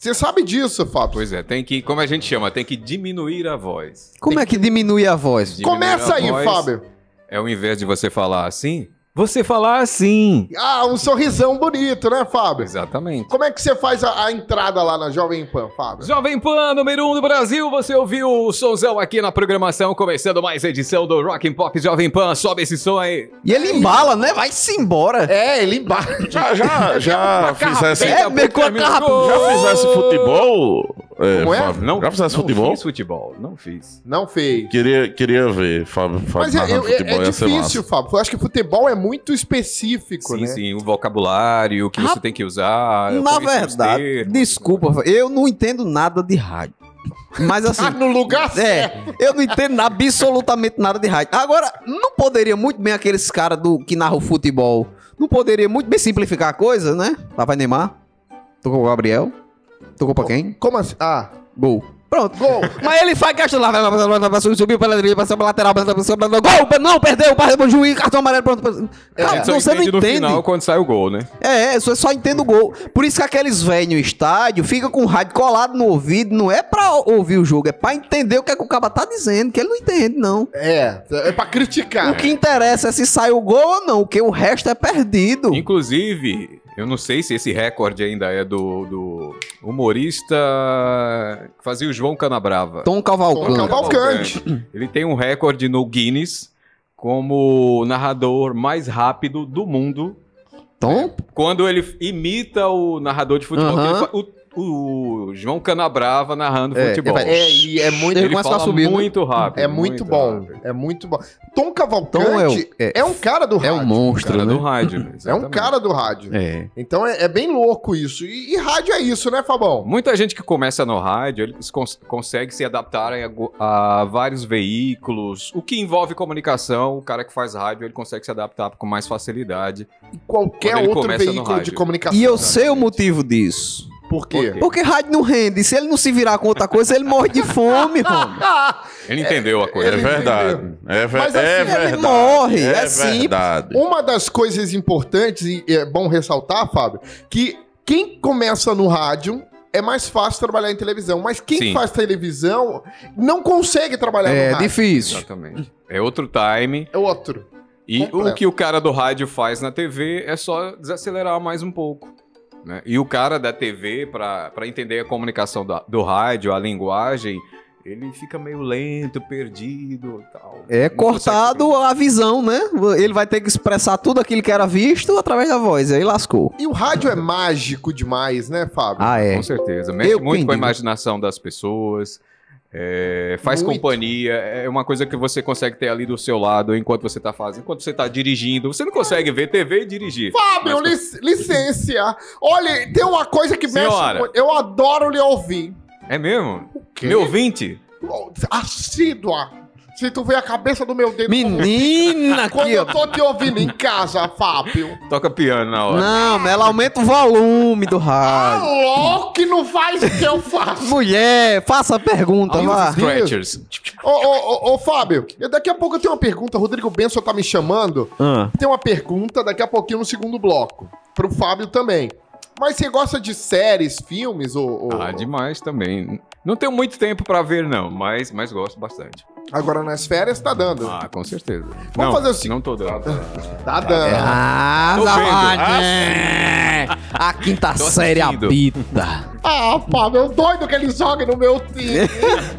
[SPEAKER 1] Você sabe disso, Fábio?
[SPEAKER 5] Pois é, tem que, como a gente chama, tem que diminuir a voz.
[SPEAKER 3] Como é que diminui a voz?
[SPEAKER 5] Diminuir
[SPEAKER 1] Começa
[SPEAKER 5] a
[SPEAKER 1] aí,
[SPEAKER 5] voz
[SPEAKER 1] Fábio.
[SPEAKER 5] É ao invés de você falar assim, você falar assim.
[SPEAKER 1] Ah, um sorrisão bonito, né, Fábio?
[SPEAKER 5] Exatamente.
[SPEAKER 1] Como é que você faz a, a entrada lá na Jovem Pan, Fábio?
[SPEAKER 5] Jovem Pan, número 1 um do Brasil, você ouviu o sonzão aqui na programação, começando mais edição do Rock and Pop Jovem Pan, sobe esse som aí.
[SPEAKER 3] E ele embala, né? Vai-se embora.
[SPEAKER 1] É, ele embaixo.
[SPEAKER 4] Já, já, já fizesse,
[SPEAKER 3] É, meio
[SPEAKER 4] já fizesse futebol? É,
[SPEAKER 1] Como é?
[SPEAKER 4] Fábio?
[SPEAKER 5] Não,
[SPEAKER 4] já fizesse
[SPEAKER 5] não
[SPEAKER 4] futebol?
[SPEAKER 5] fiz futebol, não fiz.
[SPEAKER 1] Não fez.
[SPEAKER 4] Queria, queria ver, Fábio, Fábio
[SPEAKER 1] Mas é, é-
[SPEAKER 4] futebol,
[SPEAKER 1] é
[SPEAKER 4] ser
[SPEAKER 1] difícil,
[SPEAKER 4] massa.
[SPEAKER 1] Fábio. Eu acho que futebol é muito específico,
[SPEAKER 5] Sim,
[SPEAKER 1] né?
[SPEAKER 5] sim, o vocabulário, o que você tem que usar.
[SPEAKER 3] Na
[SPEAKER 5] conhecer os
[SPEAKER 3] verdade,
[SPEAKER 5] termos.
[SPEAKER 3] desculpa, eu não entendo nada de rádio. Mas assim.
[SPEAKER 1] Tá no lugar certo.
[SPEAKER 3] É, eu não entendo absolutamente nada de rádio. Agora, não poderia muito bem aqueles caras do que narram futebol, não poderia muito bem simplificar a coisa, né? Lá vai Neymar, tocou o Gabriel, tocou pra quem?
[SPEAKER 1] Como assim? Ah,
[SPEAKER 3] Gol. Pronto.
[SPEAKER 1] Gol.
[SPEAKER 3] Mas ele faz questão lá, subiu pela direita, passou pela lateral, passou pela gol, não, perdeu, perdeu o juiz, cartão amarelo, pronto.
[SPEAKER 5] A
[SPEAKER 3] Cara,
[SPEAKER 5] só
[SPEAKER 3] você não
[SPEAKER 5] entende no final quando sai o gol, né?
[SPEAKER 3] É, é, você só entende o gol. Por isso que aqueles velhos no estádio ficam com o rádio colado no ouvido, não é pra ouvir o jogo, é pra entender o que, é que o cara tá dizendo, que ele não entende, não.
[SPEAKER 1] é. É pra criticar.
[SPEAKER 3] O que interessa é se sai o gol ou não, porque o resto é perdido.
[SPEAKER 5] Inclusive, eu não sei se esse recorde ainda é do, do humorista que fazia o João Canabrava.
[SPEAKER 3] Tom Cavalcante.
[SPEAKER 1] Tom Cavalcante.
[SPEAKER 5] Ele tem um recorde no Guinness como o narrador mais rápido do mundo.
[SPEAKER 3] Tom?
[SPEAKER 5] Quando ele imita o narrador de futebol,
[SPEAKER 3] Aham.
[SPEAKER 5] que ele o, o João Canabrava narrando
[SPEAKER 3] É,
[SPEAKER 5] futebol.
[SPEAKER 1] É, e é muito,
[SPEAKER 3] Ele
[SPEAKER 5] Ele
[SPEAKER 3] começa a
[SPEAKER 5] fala
[SPEAKER 3] subir,
[SPEAKER 5] muito rápido.
[SPEAKER 1] é muito, bom.
[SPEAKER 5] rápido.
[SPEAKER 1] É muito bom. Tom Cavalcante
[SPEAKER 3] Tom é o-
[SPEAKER 1] é,
[SPEAKER 3] é-
[SPEAKER 1] um cara do
[SPEAKER 3] É
[SPEAKER 1] rádio.
[SPEAKER 3] um monstro,
[SPEAKER 5] Cara
[SPEAKER 3] né?
[SPEAKER 5] do rádio.
[SPEAKER 1] É um
[SPEAKER 5] exatamente.
[SPEAKER 1] cara do rádio.
[SPEAKER 3] É.
[SPEAKER 1] Então é, é bem louco isso. E, e rádio é isso, né, Fabão?
[SPEAKER 5] Muita gente que começa no rádio, eles cons consegue se adaptar a, a vários veículos. O que envolve comunicação, o cara que faz rádio, ele consegue se adaptar com mais facilidade.
[SPEAKER 1] E qualquer outro veículo de comunicação.
[SPEAKER 3] E eu sei o motivo disso.
[SPEAKER 1] Por quê?
[SPEAKER 5] Por quê?
[SPEAKER 3] Porque rádio não rende. Se ele não se virar com outra coisa, ele morre de fome, Romo.
[SPEAKER 5] Ele entendeu a
[SPEAKER 4] É
[SPEAKER 5] coisa.
[SPEAKER 1] Ele
[SPEAKER 4] verdade. É, ver-
[SPEAKER 1] Mas
[SPEAKER 4] é
[SPEAKER 1] assim, ele
[SPEAKER 4] verdade.
[SPEAKER 3] morre,
[SPEAKER 4] É,
[SPEAKER 3] é simples.
[SPEAKER 4] verdade.
[SPEAKER 1] Uma das coisas importantes, e é bom ressaltar, Fábio, que quem começa no rádio é mais fácil trabalhar em televisão. Mas quem
[SPEAKER 5] Sim.
[SPEAKER 1] faz televisão não consegue trabalhar no
[SPEAKER 3] É
[SPEAKER 1] rádio.
[SPEAKER 3] difícil.
[SPEAKER 5] Exatamente. É outro time.
[SPEAKER 1] É outro.
[SPEAKER 5] E
[SPEAKER 1] Completo.
[SPEAKER 5] o que o cara do rádio faz na TV é só desacelerar mais um pouco. Né? E o cara da TV, para entender a comunicação da- do rádio, a linguagem, ele fica meio lento, perdido e tal.
[SPEAKER 3] É
[SPEAKER 5] Não
[SPEAKER 3] cortado
[SPEAKER 5] consegue-
[SPEAKER 3] a visão, né? Ele vai ter que expressar tudo aquilo que era visto através da voz. Aí lascou.
[SPEAKER 1] E o rádio é mágico demais, né, Fábio?
[SPEAKER 3] Ah, é.
[SPEAKER 5] Com certeza. Mexe
[SPEAKER 3] Eu
[SPEAKER 5] muito com a
[SPEAKER 3] entendi.
[SPEAKER 5] imaginação das pessoas. É, faz
[SPEAKER 1] Muito.
[SPEAKER 5] companhia. É uma coisa que você consegue ter ali do seu lado enquanto você tá fazendo, enquanto você tá dirigindo. Você não consegue ver TV e dirigir.
[SPEAKER 1] Fábio,
[SPEAKER 5] Mas-
[SPEAKER 1] lic- licença. Olha, tem uma coisa que
[SPEAKER 5] Senhora.
[SPEAKER 1] mexe. Eu adoro lhe ouvir.
[SPEAKER 5] É mesmo?
[SPEAKER 1] quê?
[SPEAKER 5] Meu ouvinte?
[SPEAKER 1] Assídua. Se tu vê a cabeça do meu dedo.
[SPEAKER 3] Menina,
[SPEAKER 1] Quando
[SPEAKER 3] aqui,
[SPEAKER 1] eu tô te ouvindo em casa, Fábio.
[SPEAKER 5] Toca piano na hora.
[SPEAKER 3] Não, ela aumenta o volume do rádio.
[SPEAKER 1] Alô, que não faz o que eu faço.
[SPEAKER 3] Mulher, faça a pergunta, vá.
[SPEAKER 5] Scratchers.
[SPEAKER 1] Ô, ô, ô, ô, Fábio, eu- daqui a pouco eu tenho uma pergunta. Rodrigo Benson tá me chamando.
[SPEAKER 3] Ah.
[SPEAKER 1] Tem uma pergunta daqui a pouquinho no segundo bloco. Pro Fábio também. Mas você gosta de séries, filmes ou. ou-
[SPEAKER 5] Ah, demais também. Não tenho muito tempo pra ver, não, mas, mas gosto bastante.
[SPEAKER 1] Agora nas férias tá dando.
[SPEAKER 5] Ah, com certeza.
[SPEAKER 1] Vamos
[SPEAKER 5] não,
[SPEAKER 1] fazer o seguinte-
[SPEAKER 5] Não tô dando.
[SPEAKER 1] Tá dando.
[SPEAKER 3] Ah,
[SPEAKER 5] Tô vendo.
[SPEAKER 3] é. A quinta
[SPEAKER 5] Tô
[SPEAKER 3] série
[SPEAKER 5] assistindo.
[SPEAKER 3] habita.
[SPEAKER 1] Ah, Fábio, doido que ele joga no meu time.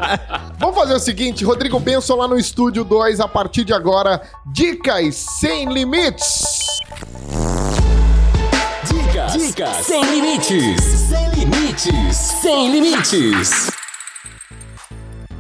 [SPEAKER 1] Vamos fazer o seguinte, Rodrigo Benson lá no Estúdio 2, a partir de agora, dicas sem limites.
[SPEAKER 2] Dicas, sem limites, sem limites, sem limites.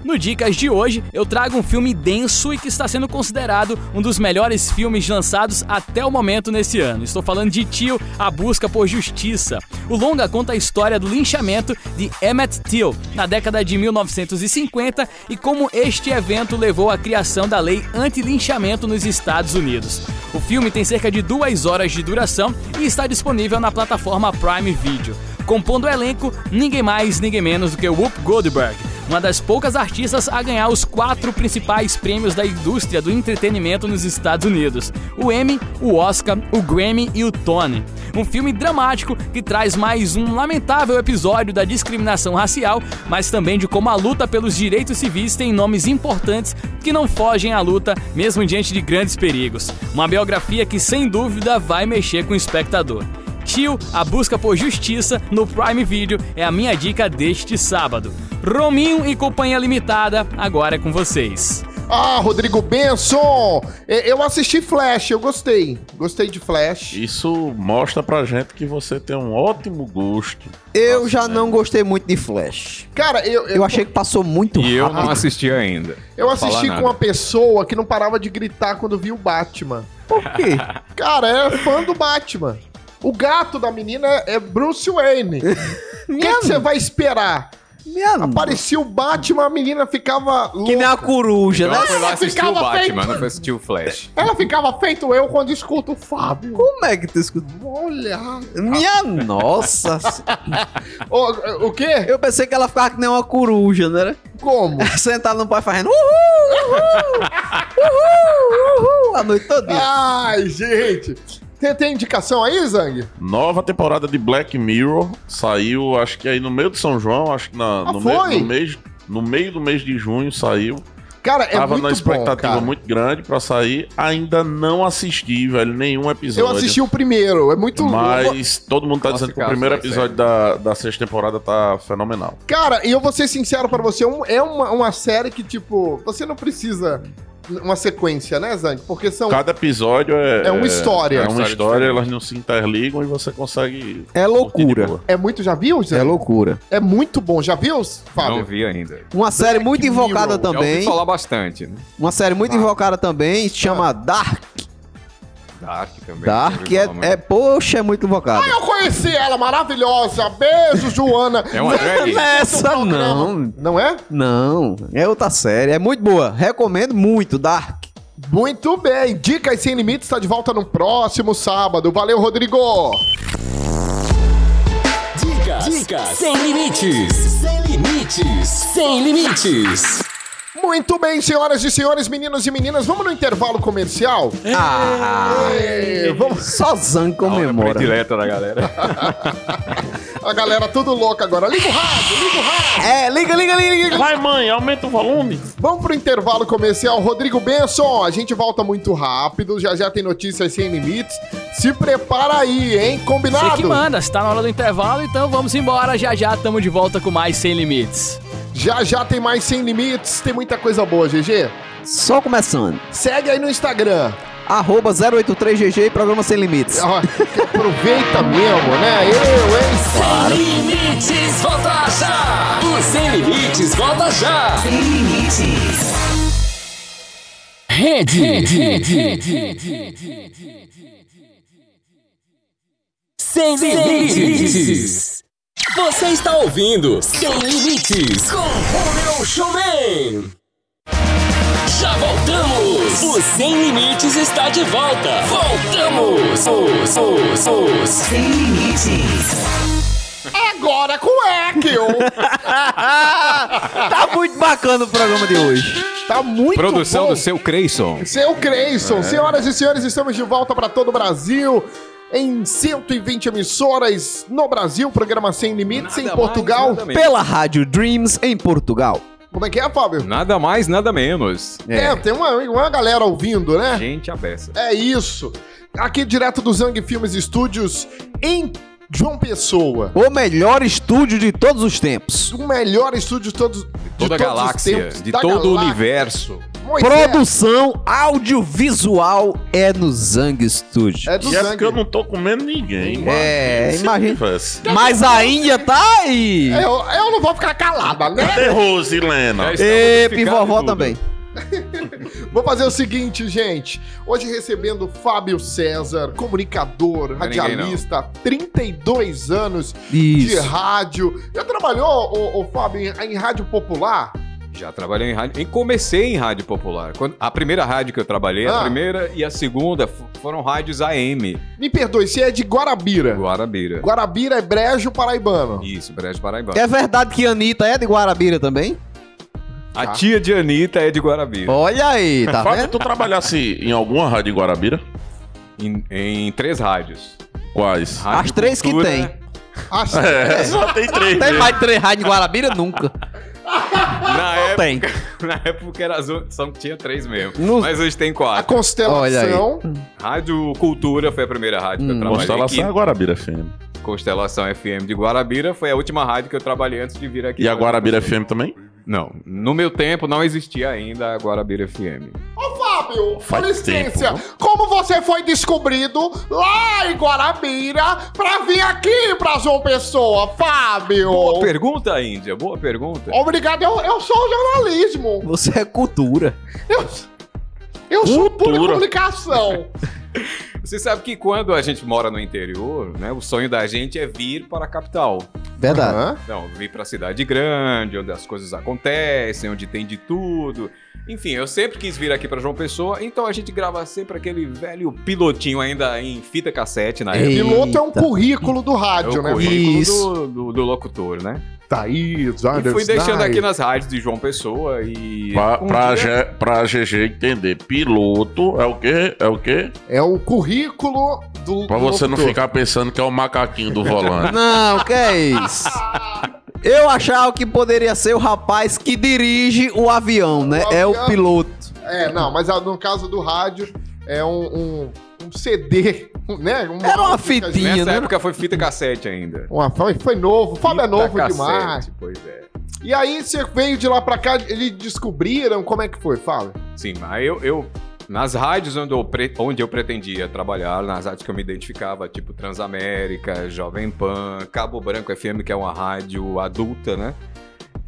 [SPEAKER 6] No Dicas de hoje, eu trago um filme denso e que está sendo considerado um dos melhores filmes lançados até o momento nesse ano. Estou falando de Tio, A Busca por Justiça. O longa conta a história do linchamento de Emmett Till na década de 1950 e como este evento levou à criação da lei anti-linchamento nos Estados Unidos. O filme tem cerca de duas horas de duração e está disponível na plataforma Prime Video. Compondo o elenco, ninguém mais, ninguém menos do que Whoop Goldberg, uma das poucas artistas a ganhar os quatro principais prêmios da indústria do entretenimento nos Estados Unidos: o Emmy, o Oscar, o Grammy e o Tony. Um filme dramático que traz mais um lamentável episódio da discriminação racial, mas também de como a luta pelos direitos civis tem nomes importantes que não fogem à luta, mesmo diante de grandes perigos. Uma biografia que sem dúvida vai mexer com o espectador. Tio, a busca por justiça no Prime Video é a minha dica deste sábado. Rominho e Companhia Limitada, agora é com vocês.
[SPEAKER 1] Ah, Rodrigo Benson! E- Eu assisti Flash, eu gostei. Gostei de Flash.
[SPEAKER 4] Isso mostra pra gente que você tem um ótimo gosto.
[SPEAKER 3] Eu já não gostei muito de Flash.
[SPEAKER 1] Cara, eu,
[SPEAKER 3] Eu achei que passou muito
[SPEAKER 5] E eu
[SPEAKER 3] rápido.
[SPEAKER 5] não assisti ainda.
[SPEAKER 1] eu assisti com uma pessoa que não parava de gritar quando viu o Batman.
[SPEAKER 3] Por quê?
[SPEAKER 1] Cara, é fã do Batman. O gato da menina é Bruce Wayne. O que você vai esperar?
[SPEAKER 3] Minha
[SPEAKER 1] Aparecia o Batman, a menina ficava louca.
[SPEAKER 3] Que nem a coruja, né?
[SPEAKER 5] Ela foi lá assistir o
[SPEAKER 1] ficava
[SPEAKER 5] Batman,
[SPEAKER 1] feito.
[SPEAKER 5] não foi assistir o Flash.
[SPEAKER 1] Ela ficava feito eu quando escuto o Fábio.
[SPEAKER 3] Como é que tu escuta?
[SPEAKER 1] Olha.
[SPEAKER 3] Minha nossa.
[SPEAKER 1] O, o quê?
[SPEAKER 3] Eu pensei que ela ficava que nem uma coruja, né?
[SPEAKER 1] Como?
[SPEAKER 3] Sentada no pai fazendo uhul, uhul, uhul, uhul, a noite toda.
[SPEAKER 1] Ai, gente. Tem, tem indicação aí, Zang?
[SPEAKER 4] Nova temporada de Black Mirror saiu, acho que aí no meio de São João, acho que na,
[SPEAKER 1] Ah,
[SPEAKER 4] no,
[SPEAKER 1] foi?
[SPEAKER 4] me- no mês, no meio do mês de junho saiu.
[SPEAKER 1] Cara, é
[SPEAKER 4] Tava
[SPEAKER 1] muito
[SPEAKER 4] na
[SPEAKER 1] bom,
[SPEAKER 4] expectativa
[SPEAKER 1] cara.
[SPEAKER 4] muito grande pra sair. Ainda não assisti, velho, nenhum episódio.
[SPEAKER 1] Eu assisti o primeiro, é muito louco.
[SPEAKER 4] Mas todo mundo tá
[SPEAKER 5] Nossa,
[SPEAKER 4] dizendo que o primeiro
[SPEAKER 5] sai
[SPEAKER 4] episódio da, da sexta temporada tá fenomenal.
[SPEAKER 1] Cara, e eu vou ser sincero pra você, um- é uma, uma série que, tipo, você não precisa uma sequência, né, Zang? Porque são...
[SPEAKER 4] Cada episódio é.
[SPEAKER 1] É uma história.
[SPEAKER 4] É
[SPEAKER 5] É
[SPEAKER 4] uma história,
[SPEAKER 5] história
[SPEAKER 4] elas não se interligam e você consegue.
[SPEAKER 3] É loucura.
[SPEAKER 4] boa.
[SPEAKER 1] É muito, já viu, Zang?
[SPEAKER 3] É loucura.
[SPEAKER 1] É muito bom, já viu, Fábio?
[SPEAKER 5] Não vi ainda.
[SPEAKER 3] Uma série muito
[SPEAKER 1] Mirror.
[SPEAKER 3] invocada
[SPEAKER 5] Já ouvi
[SPEAKER 3] também.
[SPEAKER 5] falar bastante, né?
[SPEAKER 3] Uma série muito invocada também, se chama Dark.
[SPEAKER 5] Dark também.
[SPEAKER 3] Dark é, é, poxa, é muito invocada.
[SPEAKER 1] Eu conheci ela, maravilhosa. Beijo, Joana.
[SPEAKER 5] É uma drag?
[SPEAKER 3] Nessa não.
[SPEAKER 1] Não é?
[SPEAKER 3] Não, é outra série. É muito boa. Recomendo muito, Dark.
[SPEAKER 1] Muito bem. Dicas Sem Limites está de volta no próximo sábado. Valeu, Rodrigo.
[SPEAKER 2] Dicas, dicas sem limites, sem limites, sem limites.
[SPEAKER 1] Muito bem, senhoras e senhores, meninos e meninas. Vamos no intervalo comercial?
[SPEAKER 3] Ah,
[SPEAKER 1] É, vamos...
[SPEAKER 3] só
[SPEAKER 5] hora
[SPEAKER 3] comemora.
[SPEAKER 5] predileta da galera.
[SPEAKER 1] A galera tudo louca agora. Liga o rádio, liga o rádio.
[SPEAKER 3] É, liga, liga, liga, liga.
[SPEAKER 4] Vai, mãe, aumenta o volume.
[SPEAKER 1] Vamos pro intervalo comercial. Rodrigo Benson, a gente volta muito rápido. Já já tem notícias sem limites. Se prepara aí, hein?
[SPEAKER 6] Você
[SPEAKER 1] Combinado?
[SPEAKER 6] que manda, está na hora do intervalo, então vamos embora. Já já estamos de volta com mais Sem Limites.
[SPEAKER 1] Já já tem mais sem limites. Tem muita coisa boa, GG.
[SPEAKER 3] Só começando.
[SPEAKER 1] Segue aí no Instagram.
[SPEAKER 3] Arroba 083GG e Programa Sem Limites.
[SPEAKER 1] Aproveita mesmo, né? Eu, hein?
[SPEAKER 2] Sem limites, volta já! O Sem Limites, volta já! Sem limites. Rede, Sem limites. Você está ouvindo Sem Limites com Romeu Showman. Já voltamos! O Sem Limites está de volta! Voltamos! Os, os, os Sem Limites!
[SPEAKER 1] Agora com Ekel!
[SPEAKER 3] Tá muito bacana o programa de hoje.
[SPEAKER 1] Tá muito
[SPEAKER 5] Produção
[SPEAKER 1] bom.
[SPEAKER 5] do seu Creyson.
[SPEAKER 1] Seu Creyson, senhoras e senhores, estamos de volta para todo o Brasil. Em 120 emissoras no Brasil, programa Sem Limites, em
[SPEAKER 5] Nada
[SPEAKER 1] Portugal.
[SPEAKER 5] mais.
[SPEAKER 3] Pela Rádio Dreams em Portugal.
[SPEAKER 1] Como é que é, Fábio?
[SPEAKER 5] Nada mais, nada menos.
[SPEAKER 1] É, tem uma, uma galera ouvindo, né?
[SPEAKER 5] Gente a beça.
[SPEAKER 1] É isso. Aqui direto do Zang Filmes Estúdios, em João Pessoa.
[SPEAKER 3] O melhor estúdio de todos os tempos.
[SPEAKER 1] O melhor estúdio de todos, de
[SPEAKER 5] Toda a
[SPEAKER 1] todos os
[SPEAKER 5] galáxia,
[SPEAKER 1] tempos,
[SPEAKER 5] de
[SPEAKER 1] da
[SPEAKER 5] todo o
[SPEAKER 1] galáxia.
[SPEAKER 5] universo.
[SPEAKER 1] Pois é.
[SPEAKER 3] Produção audiovisual é no Zang Studio.
[SPEAKER 1] É do
[SPEAKER 4] E é
[SPEAKER 1] Zang.
[SPEAKER 4] porque eu não tô comendo ninguém, mano.
[SPEAKER 3] É, imagina. Mas a Índia tá aí.
[SPEAKER 1] Eu, eu não vou ficar calada, né?
[SPEAKER 4] Cadê Rosilena?
[SPEAKER 5] Está
[SPEAKER 3] E vovó também.
[SPEAKER 1] Vou fazer o seguinte, gente. Hoje recebendo Fábio César, comunicador,
[SPEAKER 5] é
[SPEAKER 1] radialista, 32 anos de
[SPEAKER 3] Isso.
[SPEAKER 1] rádio. Já trabalhou, ô, ô, Fábio, em, em rádio popular?
[SPEAKER 5] Já trabalhei em rádio. E comecei em rádio popular. Quando- a primeira rádio que eu trabalhei,
[SPEAKER 1] Ah.
[SPEAKER 5] a primeira e a segunda foram rádios AM.
[SPEAKER 1] Me perdoe, você é de Guarabira.
[SPEAKER 5] Guarabira.
[SPEAKER 1] Guarabira é brejo paraibano.
[SPEAKER 5] Isso, Brejo Paraíba.
[SPEAKER 3] É verdade que a Anitta é de Guarabira também?
[SPEAKER 5] A tia de Anitta é de Guarabira.
[SPEAKER 3] Olha aí, tá vendo?
[SPEAKER 4] tu trabalhasse em alguma rádio em Guarabira?
[SPEAKER 5] Em, em três rádios.
[SPEAKER 4] Quais?
[SPEAKER 5] Rádio
[SPEAKER 3] As três que
[SPEAKER 5] Cultura,
[SPEAKER 3] tem.
[SPEAKER 1] Acho-
[SPEAKER 4] É, só tem três.
[SPEAKER 3] Tem
[SPEAKER 4] mesmo.
[SPEAKER 3] mais de três rádios em Guarabira? Nunca.
[SPEAKER 5] Na época,
[SPEAKER 3] Tem.
[SPEAKER 5] na época era, só tinha três mesmo.
[SPEAKER 3] No-
[SPEAKER 5] Mas hoje tem
[SPEAKER 1] A
[SPEAKER 5] quatro.
[SPEAKER 1] constelação.
[SPEAKER 5] Rádio Cultura foi a primeira rádio que eu trabalhei.
[SPEAKER 4] Constelação é
[SPEAKER 5] aqui.
[SPEAKER 4] Guarabira FM.
[SPEAKER 5] Constelação FM de Guarabira foi a última rádio que eu trabalhei antes de vir aqui.
[SPEAKER 4] E a Guarabira FM também?
[SPEAKER 5] Não, no meu tempo não existia ainda a Guarabira FM.
[SPEAKER 1] Ô, Fábio, com licença.
[SPEAKER 4] tempo,
[SPEAKER 1] como você foi descobrido lá em Guarabira pra vir aqui pra João Pessoa, Fábio?
[SPEAKER 5] Boa pergunta, Índia, boa pergunta.
[SPEAKER 1] Obrigado, eu, eu sou jornalismo.
[SPEAKER 3] Você é cultura.
[SPEAKER 1] Eu, eu sou pura
[SPEAKER 4] Cultura.
[SPEAKER 1] comunicação.
[SPEAKER 5] Você sabe que quando a gente mora no interior, né, o sonho da gente é vir para a capital.
[SPEAKER 3] Verdade.
[SPEAKER 1] Hã?
[SPEAKER 5] Não, vir para a cidade grande, onde as coisas acontecem, onde tem de tudo. Enfim, eu sempre quis vir aqui para João Pessoa, então a gente grava sempre aquele velho pilotinho ainda em fita cassete na
[SPEAKER 3] Ei.
[SPEAKER 5] época.
[SPEAKER 1] Piloto é um currículo do
[SPEAKER 5] É
[SPEAKER 1] rádio,
[SPEAKER 5] o
[SPEAKER 1] né?
[SPEAKER 5] currículo
[SPEAKER 3] Isso.
[SPEAKER 5] do, do, do locutor, né?
[SPEAKER 1] Thaís,
[SPEAKER 5] E fui deixando aqui nas rádios de João Pessoa e.
[SPEAKER 4] Pra,
[SPEAKER 5] um
[SPEAKER 4] pra,
[SPEAKER 5] dia-
[SPEAKER 4] G- pra GG entender, piloto é o quê? É o quê?
[SPEAKER 1] É o currículo do
[SPEAKER 4] Pra você não
[SPEAKER 1] locutor.
[SPEAKER 4] ficar pensando que é o macaquinho do volante.
[SPEAKER 3] Não, que é isso? Eu achava que poderia ser o rapaz que dirige o avião, né?
[SPEAKER 1] O
[SPEAKER 3] É o piloto.
[SPEAKER 1] É, não, mas ah, no caso do rádio, é um, um, um CD, né?
[SPEAKER 3] Era uma fitinha.
[SPEAKER 5] Nessa
[SPEAKER 3] né?
[SPEAKER 5] época foi fita cassete ainda.
[SPEAKER 1] Uma, foi, foi novo. O Fábio é
[SPEAKER 5] Fita
[SPEAKER 1] novo
[SPEAKER 5] cassete,
[SPEAKER 1] demais.
[SPEAKER 5] Pois é.
[SPEAKER 1] E aí você veio de lá pra cá, eles descobriram como é que foi, Fábio?
[SPEAKER 5] Sim, aí eu, eu- nas rádios onde eu, pre- onde eu pretendia trabalhar, nas rádios que eu me identificava, tipo Transamérica, Jovem Pan, Cabo Branco FM, que é uma rádio adulta, né?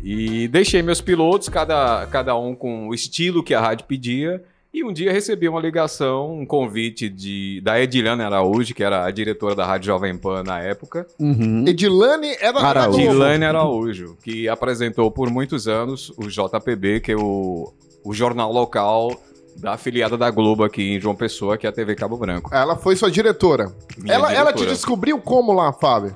[SPEAKER 5] E deixei meus pilotos, cada, cada um com o estilo que a rádio pedia. E um dia recebi uma ligação, um convite de, da Edilane Araújo, que era a diretora da Rádio Jovem Pan na época.
[SPEAKER 3] Uhum.
[SPEAKER 1] Edilane era
[SPEAKER 3] Araújo.
[SPEAKER 5] Edilane Araújo, que apresentou por muitos anos o JPB, que é o, o jornal local da afiliada da Globo aqui em João Pessoa, que é a TV Cabo Branco.
[SPEAKER 1] Ela foi sua diretora.
[SPEAKER 5] Minha
[SPEAKER 1] Ela, ela te
[SPEAKER 5] diretora.
[SPEAKER 1] descobriu como lá, Fábio?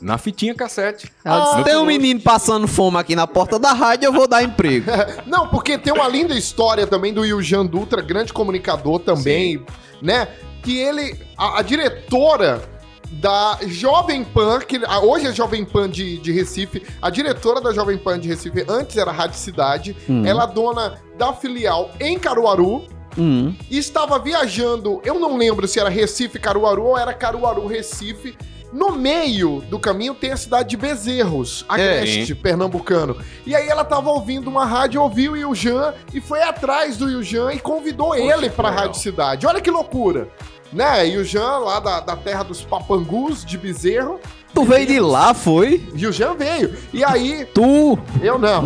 [SPEAKER 5] Na fitinha cassete.
[SPEAKER 3] Ela disse,
[SPEAKER 1] Ah,
[SPEAKER 3] tem um menino passando fome aqui na porta da rádio, eu vou dar emprego.
[SPEAKER 1] Não, porque tem uma linda história também do Iljan Dutra, grande comunicador também, né? Que ele, a, a diretora da Jovem Pan, que a- hoje é Jovem Pan de, de Recife, a diretora da Jovem Pan de Recife, antes era Rádio Cidade, ela é dona da filial em Caruaru,
[SPEAKER 3] Hum.
[SPEAKER 1] e estava viajando, eu não lembro se era Recife, Caruaru ou era Caruaru, Recife. No meio do caminho tem a cidade de Bezerros, Agreste, pernambucano. E aí ela tava ouvindo uma rádio, ouviu o Iljan e foi atrás do Iljan e convidou ele pra
[SPEAKER 5] legal.
[SPEAKER 1] Rádio Cidade. Olha que loucura! Né? Iljan lá da, da terra dos papangus de Bezerro.
[SPEAKER 3] Tu veio de lá, foi?
[SPEAKER 1] Iljan veio. E aí
[SPEAKER 3] Tu.
[SPEAKER 1] eu não.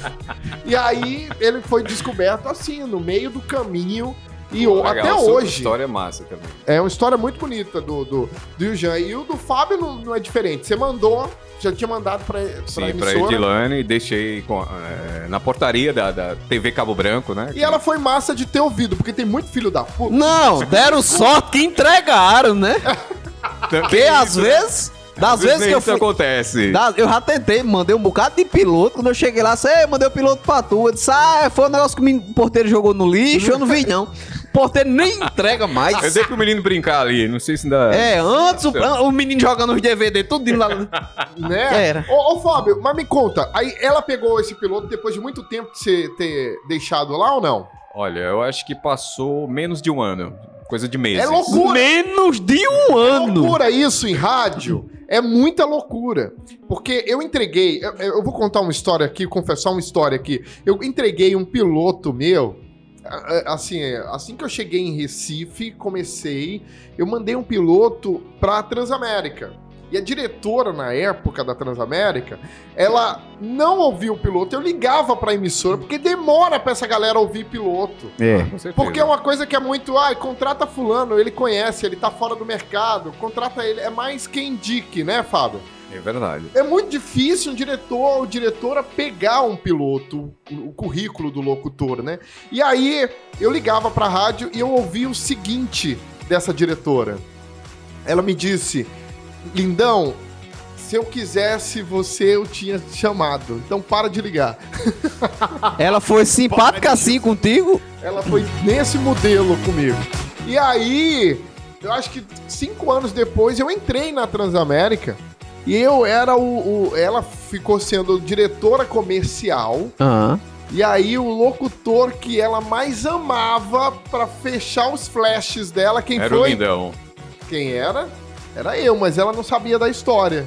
[SPEAKER 1] e aí ele foi descoberto assim, no meio do caminho. E o-
[SPEAKER 5] Legal,
[SPEAKER 1] até
[SPEAKER 5] sua
[SPEAKER 1] hoje.
[SPEAKER 5] história é massa também.
[SPEAKER 1] É uma história muito bonita do, do, do Yujan. E o do Fábio não, não é diferente. Você mandou, já tinha mandado pra, pra
[SPEAKER 5] Sim, pra. Edilane, deixei com, é, na portaria da, da TV Cabo Branco, né?
[SPEAKER 1] E ela foi massa de ter ouvido, porque tem muito filho da puta.
[SPEAKER 3] Não, deram sorte que entregaram, né? Porque às vezes, das vezes que eu
[SPEAKER 5] isso
[SPEAKER 3] fui.
[SPEAKER 5] acontece.
[SPEAKER 3] das- eu já tentei, mandei um bocado de piloto. Quando eu cheguei lá, você mandei o piloto pra tu. Eu disse, ah, foi um negócio que o porteiro jogou no lixo, eu não vi não. O porteiro nem entrega mais.
[SPEAKER 5] Eu dei pro menino brincar ali, não sei se ainda...
[SPEAKER 3] É, antes o, o menino jogando os DVD, tudo indo lá.
[SPEAKER 1] Né?
[SPEAKER 3] Era.
[SPEAKER 1] Ô, ô, Fábio, mas me conta, aí ela pegou esse piloto depois de muito tempo de você ter deixado lá ou não?
[SPEAKER 5] Olha, eu acho que passou menos de um ano. Coisa de meses.
[SPEAKER 1] É loucura.
[SPEAKER 3] Menos de um ano.
[SPEAKER 1] loucura isso em rádio. É muita loucura. Porque eu entreguei. Eu, eu vou contar uma história aqui, confessar uma história aqui. Eu entreguei um piloto meu. Assim, é, assim que eu cheguei em Recife, comecei. Eu mandei um piloto pra Transamérica. E a diretora, na época da Transamérica, ela não ouviu o piloto. Eu ligava pra emissora, porque demora pra essa galera ouvir piloto.
[SPEAKER 7] É.
[SPEAKER 5] Com certeza.
[SPEAKER 1] Porque é uma coisa que é muito, ai, contrata fulano, ele conhece, ele tá fora do mercado, contrata ele, é mais quem indique, né, Fábio?
[SPEAKER 5] É verdade.
[SPEAKER 1] É muito difícil um diretor ou diretora pegar um piloto, o, o currículo do locutor, né? E aí eu ligava pra rádio e eu ouvi o seguinte dessa diretora. Ela me disse: "Lindão, se eu quisesse você eu tinha te chamado. Então para de ligar".
[SPEAKER 3] Ela foi simpática assim contigo?
[SPEAKER 1] Ela foi nesse modelo comigo. E aí, eu acho que cinco anos depois eu entrei na Transamérica e eu era o. o- ela ficou sendo diretora comercial.
[SPEAKER 3] Aham.
[SPEAKER 1] E aí o locutor que ela mais amava pra fechar os flashes dela, quem
[SPEAKER 5] Era o
[SPEAKER 1] foi?
[SPEAKER 5] lindão.
[SPEAKER 1] Quem era? Era eu, mas ela não sabia da história.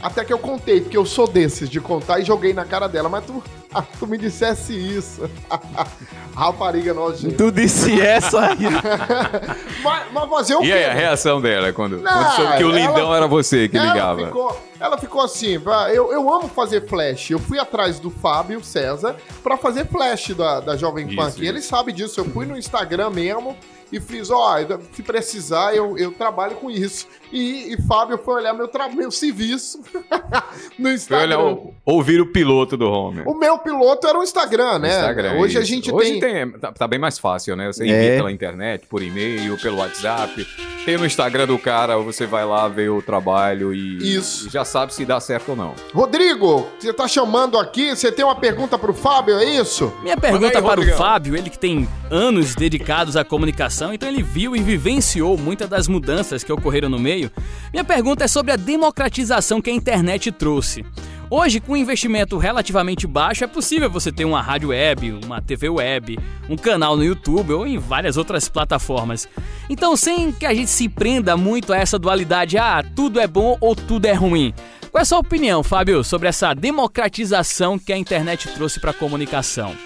[SPEAKER 1] Até que eu contei, porque eu sou desses de contar e joguei na cara dela. Mas tu, ah, tu me dissesse isso. Rapariga nojenta.
[SPEAKER 3] Tu disse essa aí.
[SPEAKER 1] Mas, mas fazer o
[SPEAKER 5] E
[SPEAKER 1] quê?
[SPEAKER 5] aí, a reação dela quando,
[SPEAKER 1] Não,
[SPEAKER 5] quando soube que o
[SPEAKER 1] ela-
[SPEAKER 5] lindão era você que
[SPEAKER 1] ela
[SPEAKER 5] ligava?
[SPEAKER 1] Ficou, ela ficou assim, "Ah, eu, eu amo fazer flash. Eu fui atrás do Fábio César pra fazer flash da, da Jovem Pan.
[SPEAKER 5] Isso,
[SPEAKER 1] E ele sabe disso. Eu fui no Instagram mesmo e fiz, ó, se precisar, eu, eu trabalho com isso. E, e Fábio foi olhar meu, meu serviço no
[SPEAKER 5] Foi
[SPEAKER 1] Instagram.
[SPEAKER 5] olhar, o- ouvir o piloto do home.
[SPEAKER 1] O meu piloto era o Instagram, né?
[SPEAKER 5] Instagram,
[SPEAKER 1] Hoje a
[SPEAKER 5] isso.
[SPEAKER 1] gente
[SPEAKER 5] Hoje
[SPEAKER 1] tem...
[SPEAKER 5] tá, tá bem mais fácil, né? Você envia
[SPEAKER 3] É.
[SPEAKER 5] pela internet, por e-mail, pelo WhatsApp. Tem no Instagram do cara, você vai lá ver o trabalho e,
[SPEAKER 1] Isso.
[SPEAKER 5] e já sabe se dá certo ou não.
[SPEAKER 1] Rodrigo, você tá chamando aqui, você tem uma pergunta pro Fábio, é isso?
[SPEAKER 6] Minha pergunta
[SPEAKER 5] aí,
[SPEAKER 6] para o
[SPEAKER 5] Rodrigão.
[SPEAKER 6] Fábio, ele que tem anos dedicados à comunicação, então ele viu e vivenciou muitas das mudanças que ocorreram no meio. Minha pergunta é sobre a democratização que a internet trouxe. Hoje, com um investimento relativamente baixo, é possível você ter uma rádio web, uma TV web, um canal no YouTube ou em várias outras plataformas. Então, sem que a gente se prenda muito a essa dualidade, ah, tudo é bom ou tudo é ruim. Qual é a sua opinião, Fábio, sobre essa democratização que a internet trouxe para a comunicação?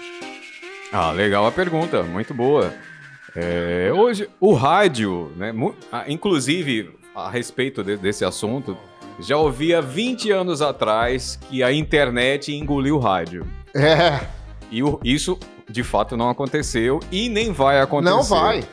[SPEAKER 5] Ah, legal a pergunta, muito boa. É, hoje, o rádio, né, inclusive a respeito de- desse assunto, já ouvi há 20 anos atrás que a internet engoliu o rádio.
[SPEAKER 1] É,
[SPEAKER 5] E o- isso, de fato, não aconteceu e nem vai acontecer.
[SPEAKER 1] não vai.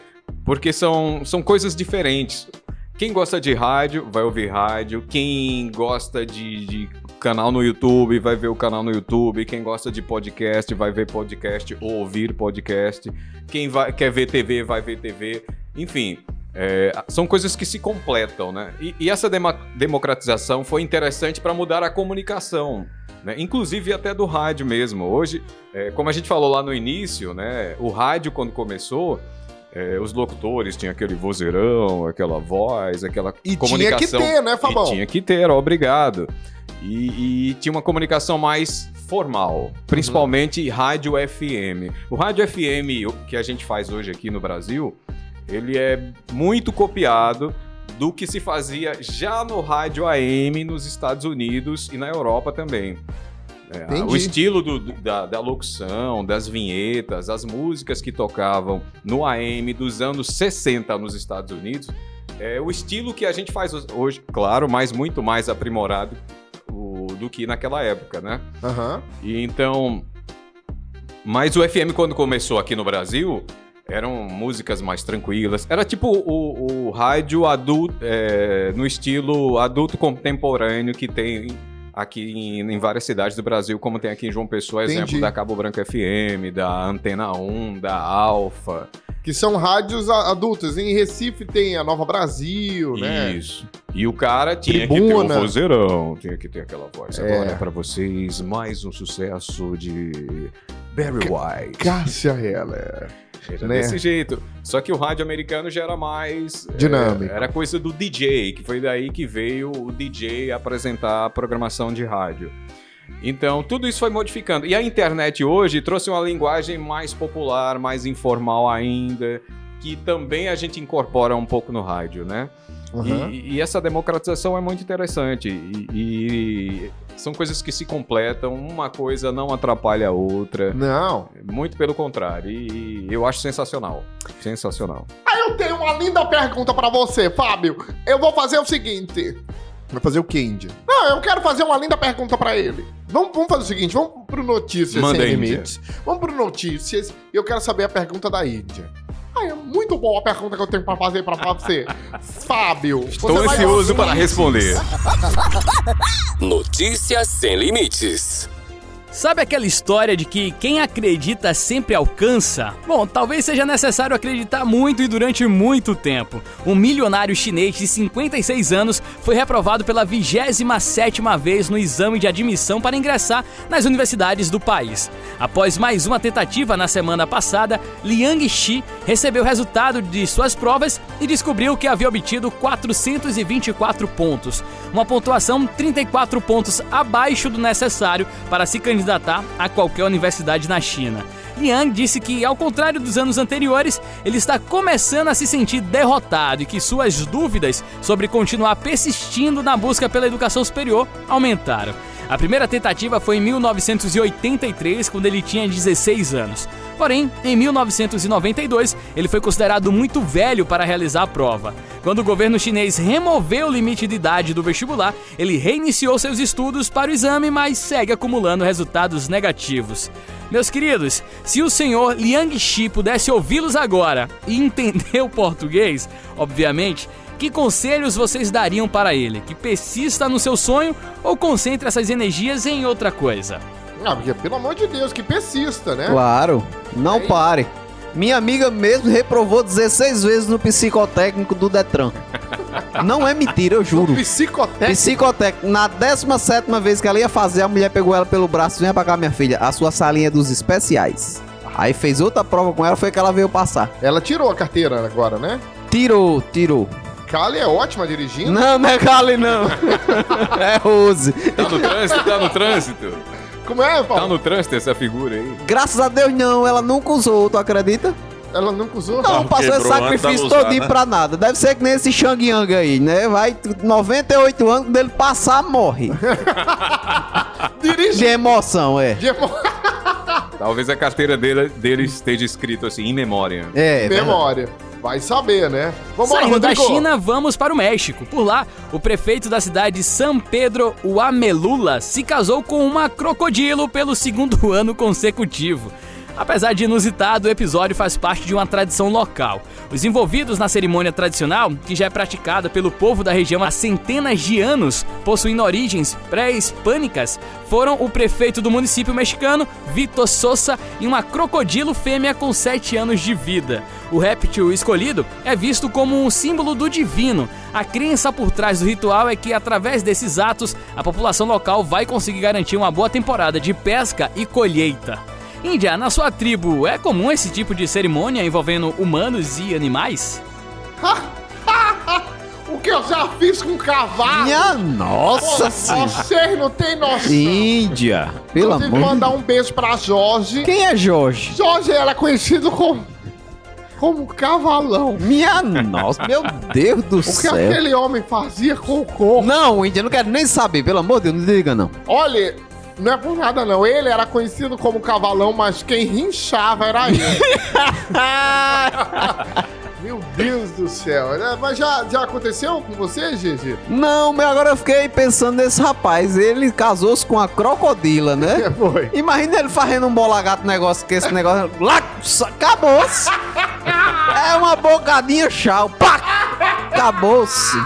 [SPEAKER 5] Porque são, são coisas diferentes. Quem gosta de rádio vai ouvir rádio. Quem gosta de, de canal no YouTube vai ver o canal no YouTube. Quem gosta de podcast vai ver podcast ou ouvir podcast. Quem vai, quer ver TV vai ver TV. Enfim, é, são coisas que se completam, né? E, e essa democratização foi interessante para mudar a comunicação. né? Inclusive até do rádio mesmo. Hoje, é, como a gente falou lá no início, né? O rádio, quando começou, é, os locutores tinham aquele vozeirão, aquela voz, aquela
[SPEAKER 1] E tinha que
[SPEAKER 5] comunicação.
[SPEAKER 1] ter, né, Fabão?
[SPEAKER 5] E tinha que ter, obrigado. E, e tinha uma comunicação mais formal, principalmente rádio FM. O rádio FM que a gente faz hoje aqui no Brasil, ele é muito copiado do que se fazia já no rádio AM nos Estados Unidos e na Europa também. É, o estilo do- da, da locução, das vinhetas, as músicas que tocavam no AM dos anos 60 nos Estados Unidos, é o estilo que a gente faz hoje, claro, mas muito mais aprimorado do que naquela época, né?
[SPEAKER 1] Aham.
[SPEAKER 5] E então. Mas o FM, quando começou aqui no Brasil, Eram músicas mais tranquilas. Era tipo o, o rádio adulto, é, no estilo adulto contemporâneo que tem aqui em, em várias cidades do Brasil, como tem aqui em João Pessoa,
[SPEAKER 1] Entendi.
[SPEAKER 5] exemplo da Cabo Branco FM, da Antena 1, da Alfa.
[SPEAKER 1] Que são rádios adultas. Em Recife tem a Nova Brasil, né?
[SPEAKER 5] Isso. E o cara tinha que
[SPEAKER 1] Tribuna.
[SPEAKER 5] ter um vozeirão, tinha que ter aquela voz.
[SPEAKER 1] É.
[SPEAKER 5] Agora pra vocês, mais um sucesso de Barry White.
[SPEAKER 1] Cássia Heller.
[SPEAKER 5] Era
[SPEAKER 1] né?
[SPEAKER 5] desse jeito. Só que o rádio americano já era mais.
[SPEAKER 1] Dinâmico.
[SPEAKER 5] é, era coisa do DJ, que foi daí que veio o DJ apresentar a programação de rádio. Então, tudo isso foi modificando. E a internet hoje trouxe uma linguagem mais popular, mais informal ainda, que também a gente incorpora um pouco no rádio, né?
[SPEAKER 1] Uhum.
[SPEAKER 5] E, e essa democratização é muito interessante. E, e são coisas que se completam, uma coisa não atrapalha a outra.
[SPEAKER 1] Não.
[SPEAKER 5] Muito pelo contrário. E, e eu acho sensacional. Sensacional.
[SPEAKER 1] Aí eu tenho uma linda pergunta pra você, Fábio. Eu vou fazer o seguinte. Vai fazer o que, Índia? Não, eu quero fazer uma linda pergunta pra ele. Vamos, vamos fazer o seguinte, vamos pro Notícias
[SPEAKER 5] Manda
[SPEAKER 1] Sem. Limites. Vamos pro Notícias e eu quero saber a pergunta da Índia. Ah, é muito boa a pergunta que eu tenho pra fazer pra você. Fábio,
[SPEAKER 5] Estou
[SPEAKER 1] você
[SPEAKER 5] ansioso para responder.
[SPEAKER 2] Notícias sem limites.
[SPEAKER 6] Sabe aquela história de que quem acredita sempre alcança? Bom, talvez seja necessário acreditar muito e durante muito tempo. Um milionário chinês de 56 anos foi reprovado pela 27ª vez no exame de admissão para ingressar nas universidades do país. Após mais uma tentativa na semana passada, Liang Shi recebeu o resultado de suas provas e descobriu que havia obtido 424 pontos, uma pontuação 34 pontos abaixo do necessário para se candidatar a qualquer universidade na China. Liang disse que, ao contrário dos anos anteriores, ele está começando a se sentir derrotado e que suas dúvidas sobre continuar persistindo na busca pela educação superior aumentaram. A primeira tentativa foi em 1983, quando ele tinha 16 anos. Porém, em 1992, ele foi considerado muito velho para realizar a prova. Quando o governo chinês removeu o limite de idade do vestibular, ele reiniciou seus estudos para o exame, mas segue acumulando resultados negativos. Meus queridos, se o senhor Liang Shi pudesse ouvi-los agora e entender o português, obviamente, que conselhos vocês dariam para ele? Que persista no seu sonho ou concentre essas energias em outra coisa?
[SPEAKER 1] Ah, porque, pelo amor de Deus, que persista, né?
[SPEAKER 3] Claro, não
[SPEAKER 1] Aí-
[SPEAKER 3] pare. Minha amiga mesmo reprovou 16 vezes no psicotécnico do Detran. Não é mentira, eu juro.
[SPEAKER 1] Psicotécnico.
[SPEAKER 3] Psicotécnico, na 17 vez que ela ia fazer, a mulher pegou ela pelo braço, vem pra cá, minha filha, a sua salinha é dos especiais. Aí fez outra prova com ela, foi que ela veio passar.
[SPEAKER 1] Ela tirou a carteira agora, né?
[SPEAKER 3] Tirou, tirou.
[SPEAKER 1] Kali é ótima dirigindo.
[SPEAKER 3] Não, não é Kali, não. é Rose.
[SPEAKER 5] Tá no trânsito? Tá no trânsito?
[SPEAKER 1] Como é,
[SPEAKER 5] Tá
[SPEAKER 1] Paulo?
[SPEAKER 5] no trânsito essa figura aí?
[SPEAKER 3] Graças a Deus, não, ela nunca usou, tu acredita?
[SPEAKER 1] Ela nunca usou?
[SPEAKER 3] Não, passou esse sacrifício
[SPEAKER 4] usar,
[SPEAKER 3] todinho
[SPEAKER 4] né?
[SPEAKER 3] pra nada. Deve ser que nem esse Shang Yang aí, né? Vai 98 anos, quando ele passar, morre.
[SPEAKER 1] Dirige.
[SPEAKER 3] De emoção, é.
[SPEAKER 1] De emo-
[SPEAKER 5] Talvez a carteira dele, dele esteja escrito assim, in memória.
[SPEAKER 3] É, verdade.
[SPEAKER 1] Vai saber, né? Vambora,
[SPEAKER 6] Saindo da
[SPEAKER 1] Rodrigo.
[SPEAKER 6] China, vamos para o México. Por lá, o prefeito da cidade de San Pedro Uamelula se casou com uma crocodilo pelo segundo ano consecutivo. Apesar de inusitado, o episódio faz parte de uma tradição local. Os envolvidos na cerimônia tradicional, que já é praticada pelo povo da região há centenas de anos, possuindo origens pré-hispânicas, foram o prefeito do município mexicano, Vitor Sosa, e uma crocodilo fêmea com 7 anos de vida. O réptil escolhido é visto como um símbolo do divino. A crença por trás do ritual é que, através desses atos, a população local vai conseguir garantir uma boa temporada de pesca e colheita. Índia, na sua tribo, é comum esse tipo de cerimônia envolvendo humanos e animais?
[SPEAKER 1] O que eu já fiz com cavalo?
[SPEAKER 3] Minha nossa
[SPEAKER 1] Pô,
[SPEAKER 3] senhora.
[SPEAKER 1] Vocês não tem noção.
[SPEAKER 3] Índia. Pelo
[SPEAKER 1] Inclusive,
[SPEAKER 3] amor de
[SPEAKER 1] mandar um beijo pra Jorge.
[SPEAKER 3] Quem é Jorge?
[SPEAKER 1] Jorge era conhecido como... Como cavalão.
[SPEAKER 3] Minha nossa, meu Deus do
[SPEAKER 1] O que
[SPEAKER 3] céu.
[SPEAKER 1] aquele homem fazia com o corpo.
[SPEAKER 3] Não, Índia, eu não quero nem saber, pelo amor de Deus, não diga não.
[SPEAKER 1] Olha, não é por nada não. Ele era conhecido como cavalão, mas quem rinchava era ele. Meu Deus do céu. né? Mas já, já aconteceu com você, Gigi?
[SPEAKER 3] Não, mas agora eu fiquei pensando nesse rapaz. Ele casou-se com a crocodila, né?
[SPEAKER 1] É, foi.
[SPEAKER 3] Imagina ele fazendo um bola gato negócio que esse negócio. Lá, acabou-se! É uma bocadinha chau. Pá! Acabou-se.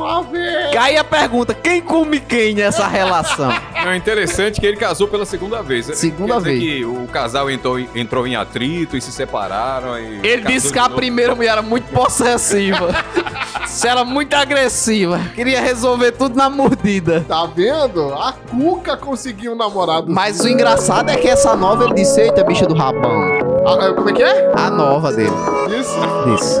[SPEAKER 1] Um.
[SPEAKER 3] Aí a pergunta: quem come quem nessa relação?
[SPEAKER 5] É interessante que ele casou pela segunda vez.
[SPEAKER 3] Segunda
[SPEAKER 5] Quer dizer
[SPEAKER 3] vez.
[SPEAKER 5] que o casal entrou, em- entrou em atrito e se separaram. E
[SPEAKER 3] Ele disse que a primeira mulher era muito possessiva. Se era muito agressiva. Queria resolver tudo na mordida.
[SPEAKER 1] Tá vendo? A Cuca conseguiu um namorado.
[SPEAKER 3] Mas o engraçado é que essa nova ele disse: Eita, bicha do rabão.
[SPEAKER 1] Ah, como é que é?
[SPEAKER 3] A nova dele.
[SPEAKER 1] Isso.
[SPEAKER 3] Disse.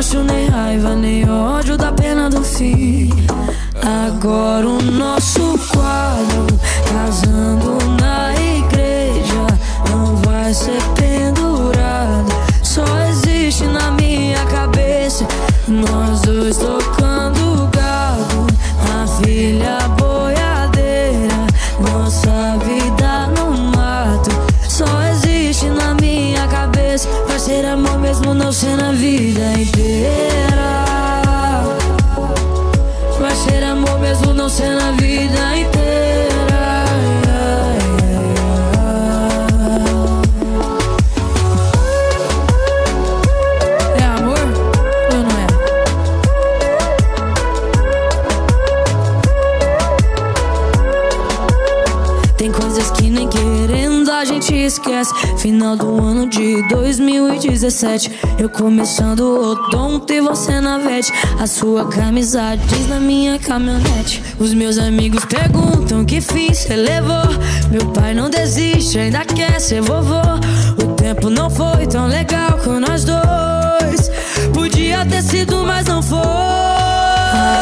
[SPEAKER 8] remorso, nem raiva, nem ódio da pena do fim. Agora o nosso quadro, Final do ano de 2017. Eu começando o odonto e você na vete. A sua camisa diz na minha caminhonete. Os meus amigos perguntam que fim cê levou. Meu pai não desiste, ainda quer ser vovô. O tempo não foi tão legal com nós dois. Podia ter sido, mas não foi.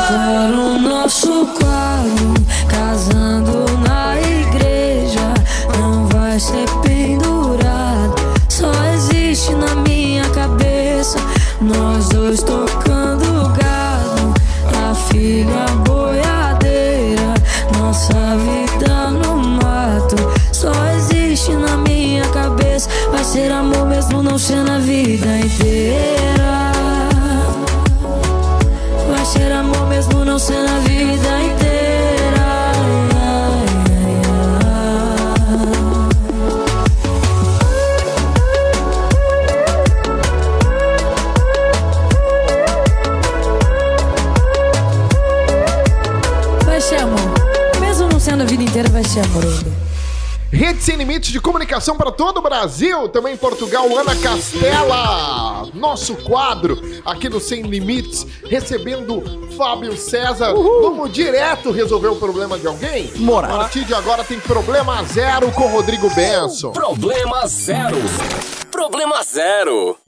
[SPEAKER 8] Agora o nosso quadro, casando na igreja, não vai ser pendurado. Existe na minha cabeça, nós dois tocando gado, a filha boiadeira, nossa vida no mato. Só existe na minha cabeça, vai ser amor mesmo não ser na vida ainda.
[SPEAKER 1] Rede Sem Limites de comunicação para todo o Brasil, também em Portugal, Ana Castela. Nosso quadro aqui no Sem Limites, recebendo Fábio César. Vamos direto resolver o problema de alguém?
[SPEAKER 3] Bora.
[SPEAKER 1] A partir de agora tem problema zero com Rodrigo Benson.
[SPEAKER 2] Problema zero. Problema zero.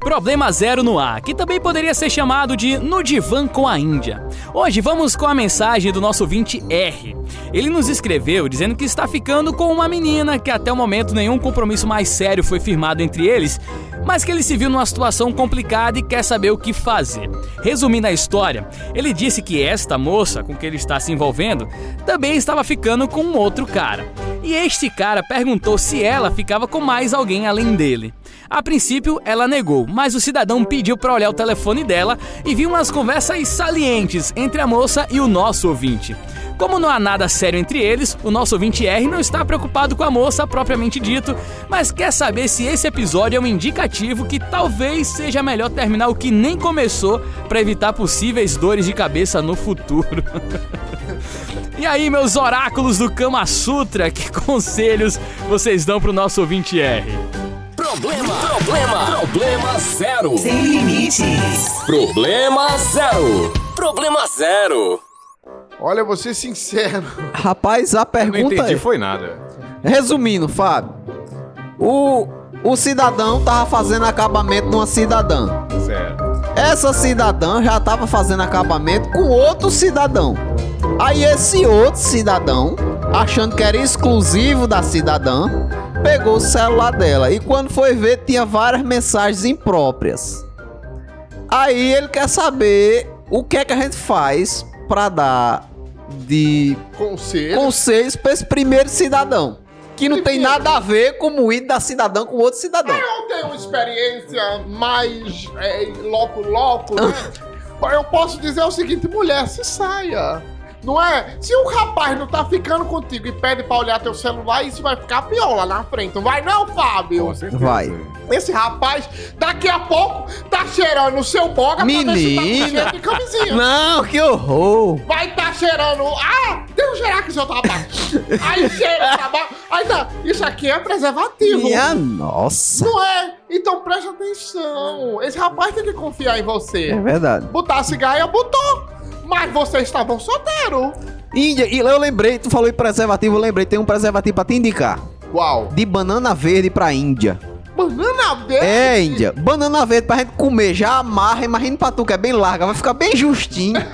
[SPEAKER 6] Problema Zero no ar, que também poderia ser chamado de No Divã com a Índia. Hoje vamos com a mensagem do nosso ouvinte R. Ele nos escreveu dizendo que está ficando com uma menina que até o momento nenhum compromisso mais sério foi firmado entre eles, mas que ele se viu numa situação complicada e quer saber o que fazer. Resumindo a história, ele disse que esta moça com que ele está se envolvendo também estava ficando com um outro cara. E este cara perguntou se ela ficava com mais alguém além dele. A princípio, ela negou, mas o cidadão pediu para olhar o telefone dela e viu umas conversas salientes entre a moça e o nosso ouvinte. Como não há nada sério entre eles, o nosso ouvinte R não está preocupado com a moça propriamente dito, mas quer saber se esse episódio é um indicativo que talvez seja melhor terminar o que nem começou para evitar possíveis dores de cabeça no futuro. E aí, meus oráculos do Kama Sutra, que conselhos vocês dão pro nosso ouvinte R?
[SPEAKER 2] Problema, problema, problema zero. Sem limites. Problema zero. Problema zero.
[SPEAKER 1] Olha, vou ser sincero.
[SPEAKER 3] Rapaz, a
[SPEAKER 5] Eu não
[SPEAKER 3] pergunta
[SPEAKER 5] entendi,
[SPEAKER 3] é...
[SPEAKER 5] foi nada.
[SPEAKER 3] Resumindo, Fábio, o, o cidadão tava fazendo acabamento numa cidadã.
[SPEAKER 5] Certo.
[SPEAKER 3] Essa cidadã já tava fazendo acabamento com outro cidadão. Aí esse outro cidadão, achando que era exclusivo da cidadã, pegou o celular dela e quando foi ver tinha várias mensagens impróprias. Aí ele quer saber o que é que a gente faz pra dar de
[SPEAKER 1] Conselho.
[SPEAKER 3] conselhos pra esse primeiro cidadão, que não tem nada a ver com o ídolo da cidadã com outro cidadão.
[SPEAKER 1] Eu tenho uma experiência mais é, loco-loco, né? Eu posso dizer o seguinte, mulher, se saia. Não é? Se um rapaz não tá ficando contigo e pede pra olhar teu celular, isso vai ficar pior lá na frente. Não vai não, Fábio?
[SPEAKER 3] Vai.
[SPEAKER 1] Esse rapaz, daqui a pouco, tá cheirando o seu boga pra ver se tá
[SPEAKER 3] Menina.
[SPEAKER 1] de camisinha.
[SPEAKER 3] Não, que horror!
[SPEAKER 1] Vai tá cheirando. Ah, deixa eu cheirar aqui seu tabaco. Aí cheira o tabaco. Aí tá. Isso aqui é preservativo.
[SPEAKER 3] Minha nossa!
[SPEAKER 1] Não é? Então preste atenção. Esse rapaz tem que confiar em você.
[SPEAKER 3] É verdade.
[SPEAKER 1] Botar cigarro, botou. Mas vocês estavam solteiros.
[SPEAKER 3] Índia, e eu lembrei, tu falou em preservativo, eu lembrei, tem um preservativo pra te indicar.
[SPEAKER 1] Qual?
[SPEAKER 3] De banana verde pra Índia.
[SPEAKER 1] Banana verde?
[SPEAKER 3] É, Índia. Banana verde pra gente comer, já amarra, imagina pra tu que é bem larga, vai ficar bem justinho.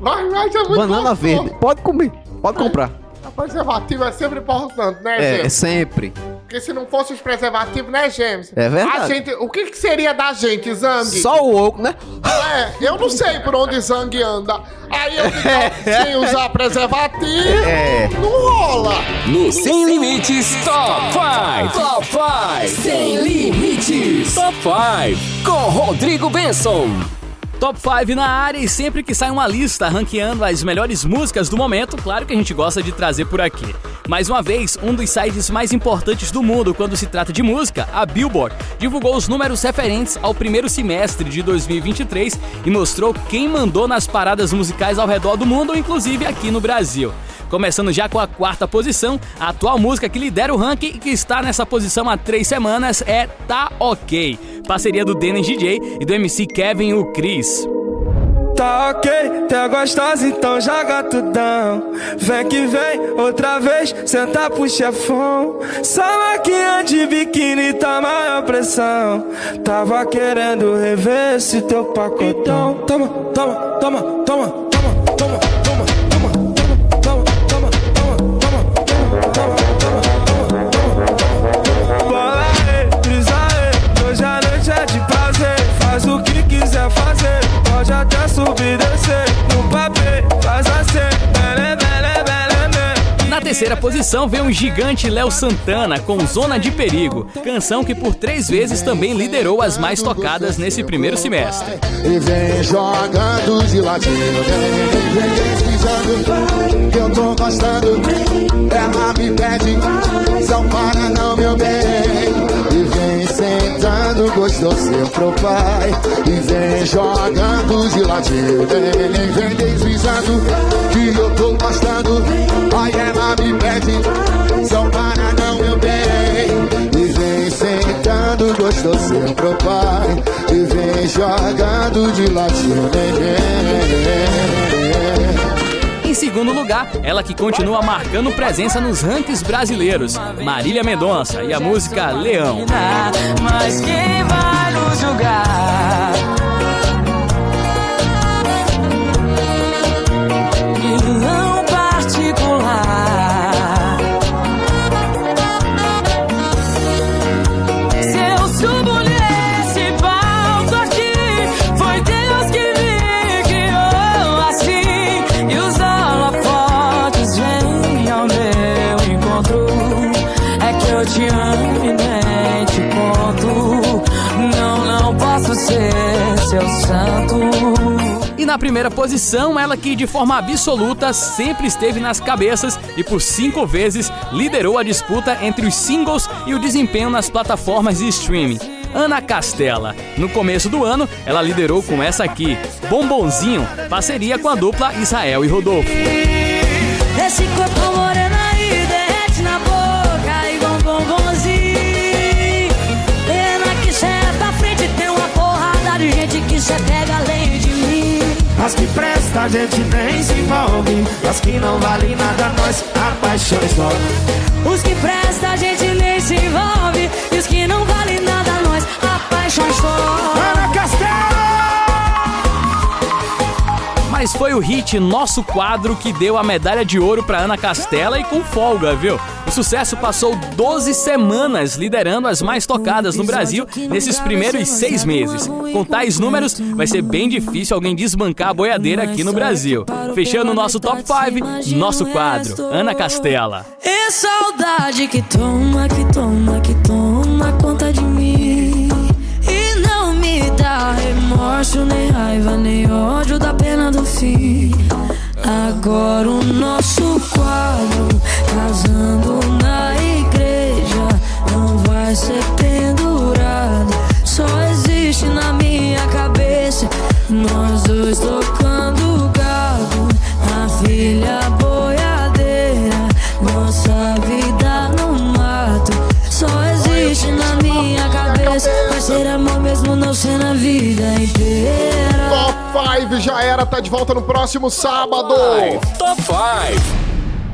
[SPEAKER 1] Vai, vai, isso é muito
[SPEAKER 3] banana
[SPEAKER 1] gostoso.
[SPEAKER 3] verde. Pode comer, pode comprar.
[SPEAKER 1] Preservativo é sempre importante, né,
[SPEAKER 3] É,
[SPEAKER 1] gente?
[SPEAKER 3] sempre.
[SPEAKER 1] Porque se não fosse os preservativos, né, James?
[SPEAKER 3] É verdade.
[SPEAKER 1] A gente, o que, que seria da gente, Zang?
[SPEAKER 3] Só o oco, né?
[SPEAKER 1] É, eu não sei por onde Zang anda. Aí eu fico sem usar preservativo,
[SPEAKER 3] É.
[SPEAKER 1] não rola.
[SPEAKER 2] No Sem Limites Top 5. Top 5. Sem Limites. Top 5. Com Rodrigo Benson.
[SPEAKER 6] Top 5 na área e sempre que sai uma lista ranqueando as melhores músicas do momento, claro que a gente gosta de trazer por aqui. Mais uma vez, um dos sites mais importantes do mundo quando se trata de música, a Billboard, divulgou os números referentes ao primeiro semestre de 2023 e mostrou quem mandou nas paradas musicais ao redor do mundo, inclusive aqui no Brasil. Começando já com a quarta posição, a atual música que lidera o ranking e que está nessa posição há três semanas é Tá Ok, parceria do Dennis DJ e do MC Kevin o Chris.
[SPEAKER 9] Tá ok, tá gostosa, então joga tudão. Vem que vem, outra vez, senta pro chefão. Só maquinha de biquíni tá maior pressão. Tava querendo rever esse teu pacotão. Toma, toma, toma, toma, toma, toma, toma, toma, fazer, pode até subir e descer. No papel, faz assim, bele, bele, bele.
[SPEAKER 6] Na terceira posição vem o gigante Léo Santana com Zona de Perigo, canção que por três vezes também liderou as mais tocadas nesse primeiro semestre.
[SPEAKER 1] E vem jogando de ladinho, vem, vem que eu tô gostando. Ela me pede, só para não, meu bem. Vem sentando, gostoso pro pai. E vem jogando de ladinho, vem, vem deslizando, que eu tô gostando. Ai, ela me pede, só para não, meu bem. E vem sentando, gostoso pro pai. E vem jogando de ladinho, vem, vem, vem.
[SPEAKER 6] Em segundo lugar, ela que continua marcando presença nos rankings brasileiros, Marília Mendonça e a música Leão.
[SPEAKER 9] Mas quem vai nos julgar?
[SPEAKER 6] Primeira posição, ela que de forma absoluta sempre esteve nas cabeças e por cinco vezes liderou a disputa entre os singles e o desempenho nas plataformas de streaming. Ana Castela. No começo do ano, ela liderou com essa aqui, Bombonzinho, parceria com a dupla Israel e Rodolfo.
[SPEAKER 9] As que presta a gente nem se envolve. E as que não vale nada, nós apaixões logo.
[SPEAKER 8] Os que presta a gente nem se envolve E os que não vale nada nós apaixões só
[SPEAKER 9] Ana Castelo!
[SPEAKER 6] Mas foi o hit Nosso Quadro que deu a medalha de ouro pra Ana Castela e com folga, viu? O sucesso passou 12 semanas liderando as mais tocadas no Brasil nesses primeiros seis meses. Com tais números, vai ser bem difícil alguém desbancar a boiadeira aqui no Brasil. Fechando o nosso top 5, Nosso Quadro, Ana Castela.
[SPEAKER 8] É saudade que toma, que toma, que toma conta de mim E não me dá remorso, nem raiva, nem ódio da pena do fim Agora o nosso quadro, casando na igreja Não vai ser pendurado, só existe na minha cabeça Nós dois tocando
[SPEAKER 1] 5 já era, tá de volta no próximo sábado.
[SPEAKER 2] Top 5.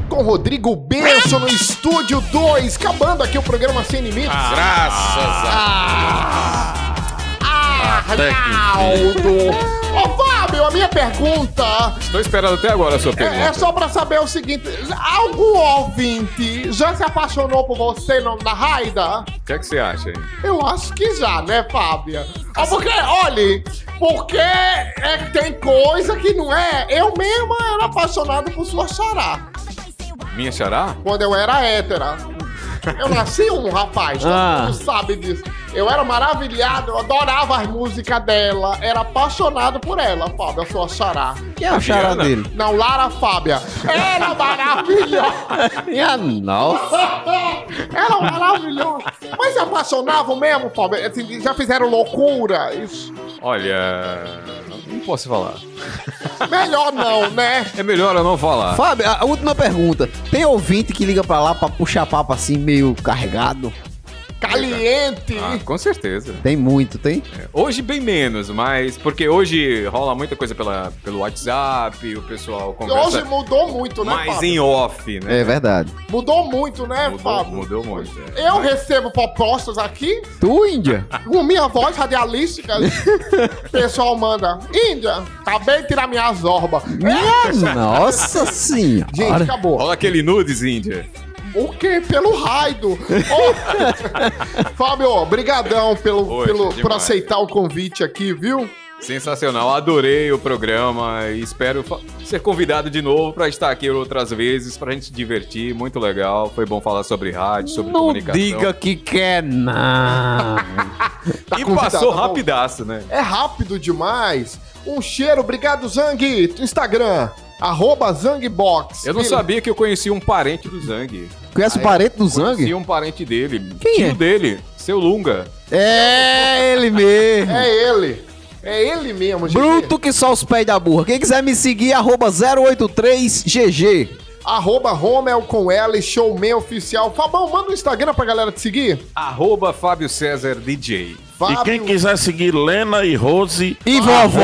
[SPEAKER 1] Com Rodrigo Benson no Estúdio 2, acabando aqui o programa Sem Limites.
[SPEAKER 4] Graças a
[SPEAKER 1] Ah,
[SPEAKER 4] Até que
[SPEAKER 1] Arnaldo! Ô, Fábio, a minha pergunta
[SPEAKER 5] Estou esperando até agora a sua pergunta.
[SPEAKER 1] é, é só pra saber o seguinte: algum ouvinte já se apaixonou por você no, na Raida?
[SPEAKER 5] O que é que você acha, hein?
[SPEAKER 1] Eu acho que já, né, Fábia? Ah, porque, olha, porque é, que tem coisa que não é. Eu mesma era apaixonado por sua xará.
[SPEAKER 5] Minha xará?
[SPEAKER 1] Quando eu era hétera. Eu nasci um rapaz, todo
[SPEAKER 3] Ah.
[SPEAKER 1] mundo sabe disso. Eu era maravilhado, eu adorava as músicas dela, era apaixonado por ela, Fábia, a sua xará.
[SPEAKER 3] Quem é a chará
[SPEAKER 5] Fabiana?
[SPEAKER 3] dele?
[SPEAKER 1] Não, Lara Fábia. Era maravilhosa.
[SPEAKER 3] Minha nossa.
[SPEAKER 1] Era maravilhosa. Mas se apaixonavam mesmo, Fábia? Assim, já fizeram loucura? Isso.
[SPEAKER 5] Olha, não posso falar.
[SPEAKER 1] Melhor não, né?
[SPEAKER 5] É melhor eu não falar.
[SPEAKER 3] Fábio, a última pergunta. Tem ouvinte que liga pra lá pra puxar papo assim, meio carregado?
[SPEAKER 1] Caliente.
[SPEAKER 5] Ah, com certeza.
[SPEAKER 3] Tem muito, tem?
[SPEAKER 5] Hoje bem menos, mas porque hoje rola muita coisa pela, pelo WhatsApp, o pessoal conversa
[SPEAKER 1] Hoje mudou muito, né,
[SPEAKER 5] mais
[SPEAKER 1] Fábio?
[SPEAKER 5] em off, né?
[SPEAKER 3] É verdade.
[SPEAKER 1] Mudou muito, né,
[SPEAKER 5] Mudou,
[SPEAKER 1] Fábio?
[SPEAKER 5] mudou muito. é.
[SPEAKER 1] Eu recebo propostas aqui
[SPEAKER 3] Tu, Índia?
[SPEAKER 1] com minha voz radialística. o pessoal manda. Índia, acabei de tirar minha zorba.
[SPEAKER 3] Minha nossa senhora.
[SPEAKER 1] Gente, acabou.
[SPEAKER 5] Rola aquele nudes, Índia.
[SPEAKER 1] O quê? Pelo raido. Ô, Fábio, brigadão pelo,
[SPEAKER 5] Poxa,
[SPEAKER 1] pelo, por aceitar o convite aqui, viu?
[SPEAKER 5] Sensacional, adorei o programa e espero ser convidado de novo para estar aqui outras vezes pra gente se divertir, muito legal. Foi bom falar sobre rádio, sobre
[SPEAKER 3] Não
[SPEAKER 5] comunicação.
[SPEAKER 3] diga que quer, não.
[SPEAKER 1] Tá
[SPEAKER 5] e passou
[SPEAKER 1] tá
[SPEAKER 5] rapidaço, né?
[SPEAKER 1] É rápido demais. Um cheiro, obrigado, Zang. Instagram, arroba Zangbox.
[SPEAKER 5] Eu não
[SPEAKER 1] Beleza.
[SPEAKER 5] sabia que eu conhecia um parente do Zang.
[SPEAKER 3] Conhece o parente do
[SPEAKER 5] Conheci
[SPEAKER 3] Zang?
[SPEAKER 5] um parente dele.
[SPEAKER 3] Quem
[SPEAKER 5] tio
[SPEAKER 3] é?
[SPEAKER 5] dele, seu Lunga.
[SPEAKER 3] É ele mesmo.
[SPEAKER 1] É ele. É ele mesmo, gente.
[SPEAKER 3] Bruto que só os pés da burra. Quem quiser me seguir, arroba 083GG.
[SPEAKER 1] Arroba Romel com L, showman oficial. Fabão, manda o Instagram pra galera te seguir.
[SPEAKER 5] Arroba Fábio César DJ.
[SPEAKER 4] E quem quiser seguir Lena e Rose.
[SPEAKER 3] E vovó.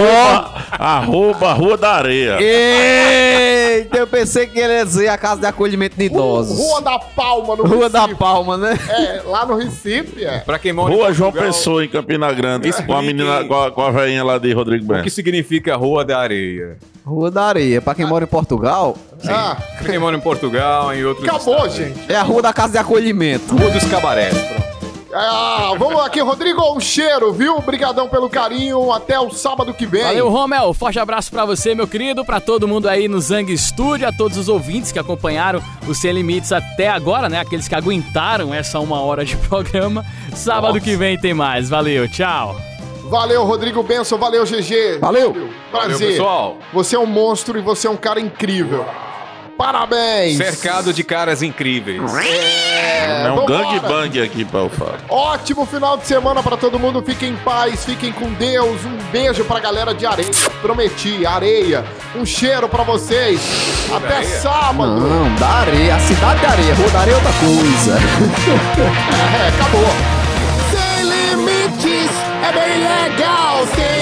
[SPEAKER 4] Arroba, arroba Rua da Areia.
[SPEAKER 3] Eita, eu pensei que ele ia dizer a casa de acolhimento de idosos.
[SPEAKER 1] Rua da Palma, no
[SPEAKER 3] Rua da
[SPEAKER 1] Recife.
[SPEAKER 3] Palma, né?
[SPEAKER 1] É, lá no Recife, é.
[SPEAKER 5] Pra quem mora em
[SPEAKER 4] Rua João Pessoa, em Campina Grande.
[SPEAKER 5] Explique.
[SPEAKER 4] Com a menina, com a, com a velhinha lá de Rodrigo
[SPEAKER 5] O que significa Rua da Areia?
[SPEAKER 3] Rua da Areia. Pra quem mora em Portugal,
[SPEAKER 1] Ah,
[SPEAKER 5] Pra quem mora em Portugal, em outros
[SPEAKER 1] acabou,
[SPEAKER 5] estados.
[SPEAKER 1] gente.
[SPEAKER 3] é a rua da casa de acolhimento.
[SPEAKER 5] Rua dos Cabarés. Pronto.
[SPEAKER 1] Ah, vamos aqui, Rodrigo, um cheiro, viu? Obrigadão pelo carinho. Até o sábado que vem.
[SPEAKER 6] Valeu, Romel. Forte abraço pra você, meu querido, pra todo mundo aí no Zang Studio, a todos os ouvintes que acompanharam o Sem Limites até agora, né? Aqueles que aguentaram essa uma hora de programa. Sábado que vem tem mais. Valeu, tchau.
[SPEAKER 1] Valeu, Rodrigo Benson. Valeu, GG.
[SPEAKER 3] Valeu.
[SPEAKER 1] Prazer.
[SPEAKER 5] Valeu, pessoal.
[SPEAKER 1] Você é um monstro e você é um cara incrível. Parabéns.
[SPEAKER 5] Cercado de caras incríveis.
[SPEAKER 1] É,
[SPEAKER 4] É um gangbang aqui falar.
[SPEAKER 1] Ótimo final de semana pra todo mundo. Fiquem em paz, fiquem com Deus. Um beijo pra galera de areia. Prometi, areia. Um cheiro pra vocês. Até
[SPEAKER 5] Areia?
[SPEAKER 1] sábado.
[SPEAKER 3] Não, da areia. A cidade da areia. Rua da areia é outra coisa.
[SPEAKER 1] É, acabou. Sem limites, é bem legal. Sem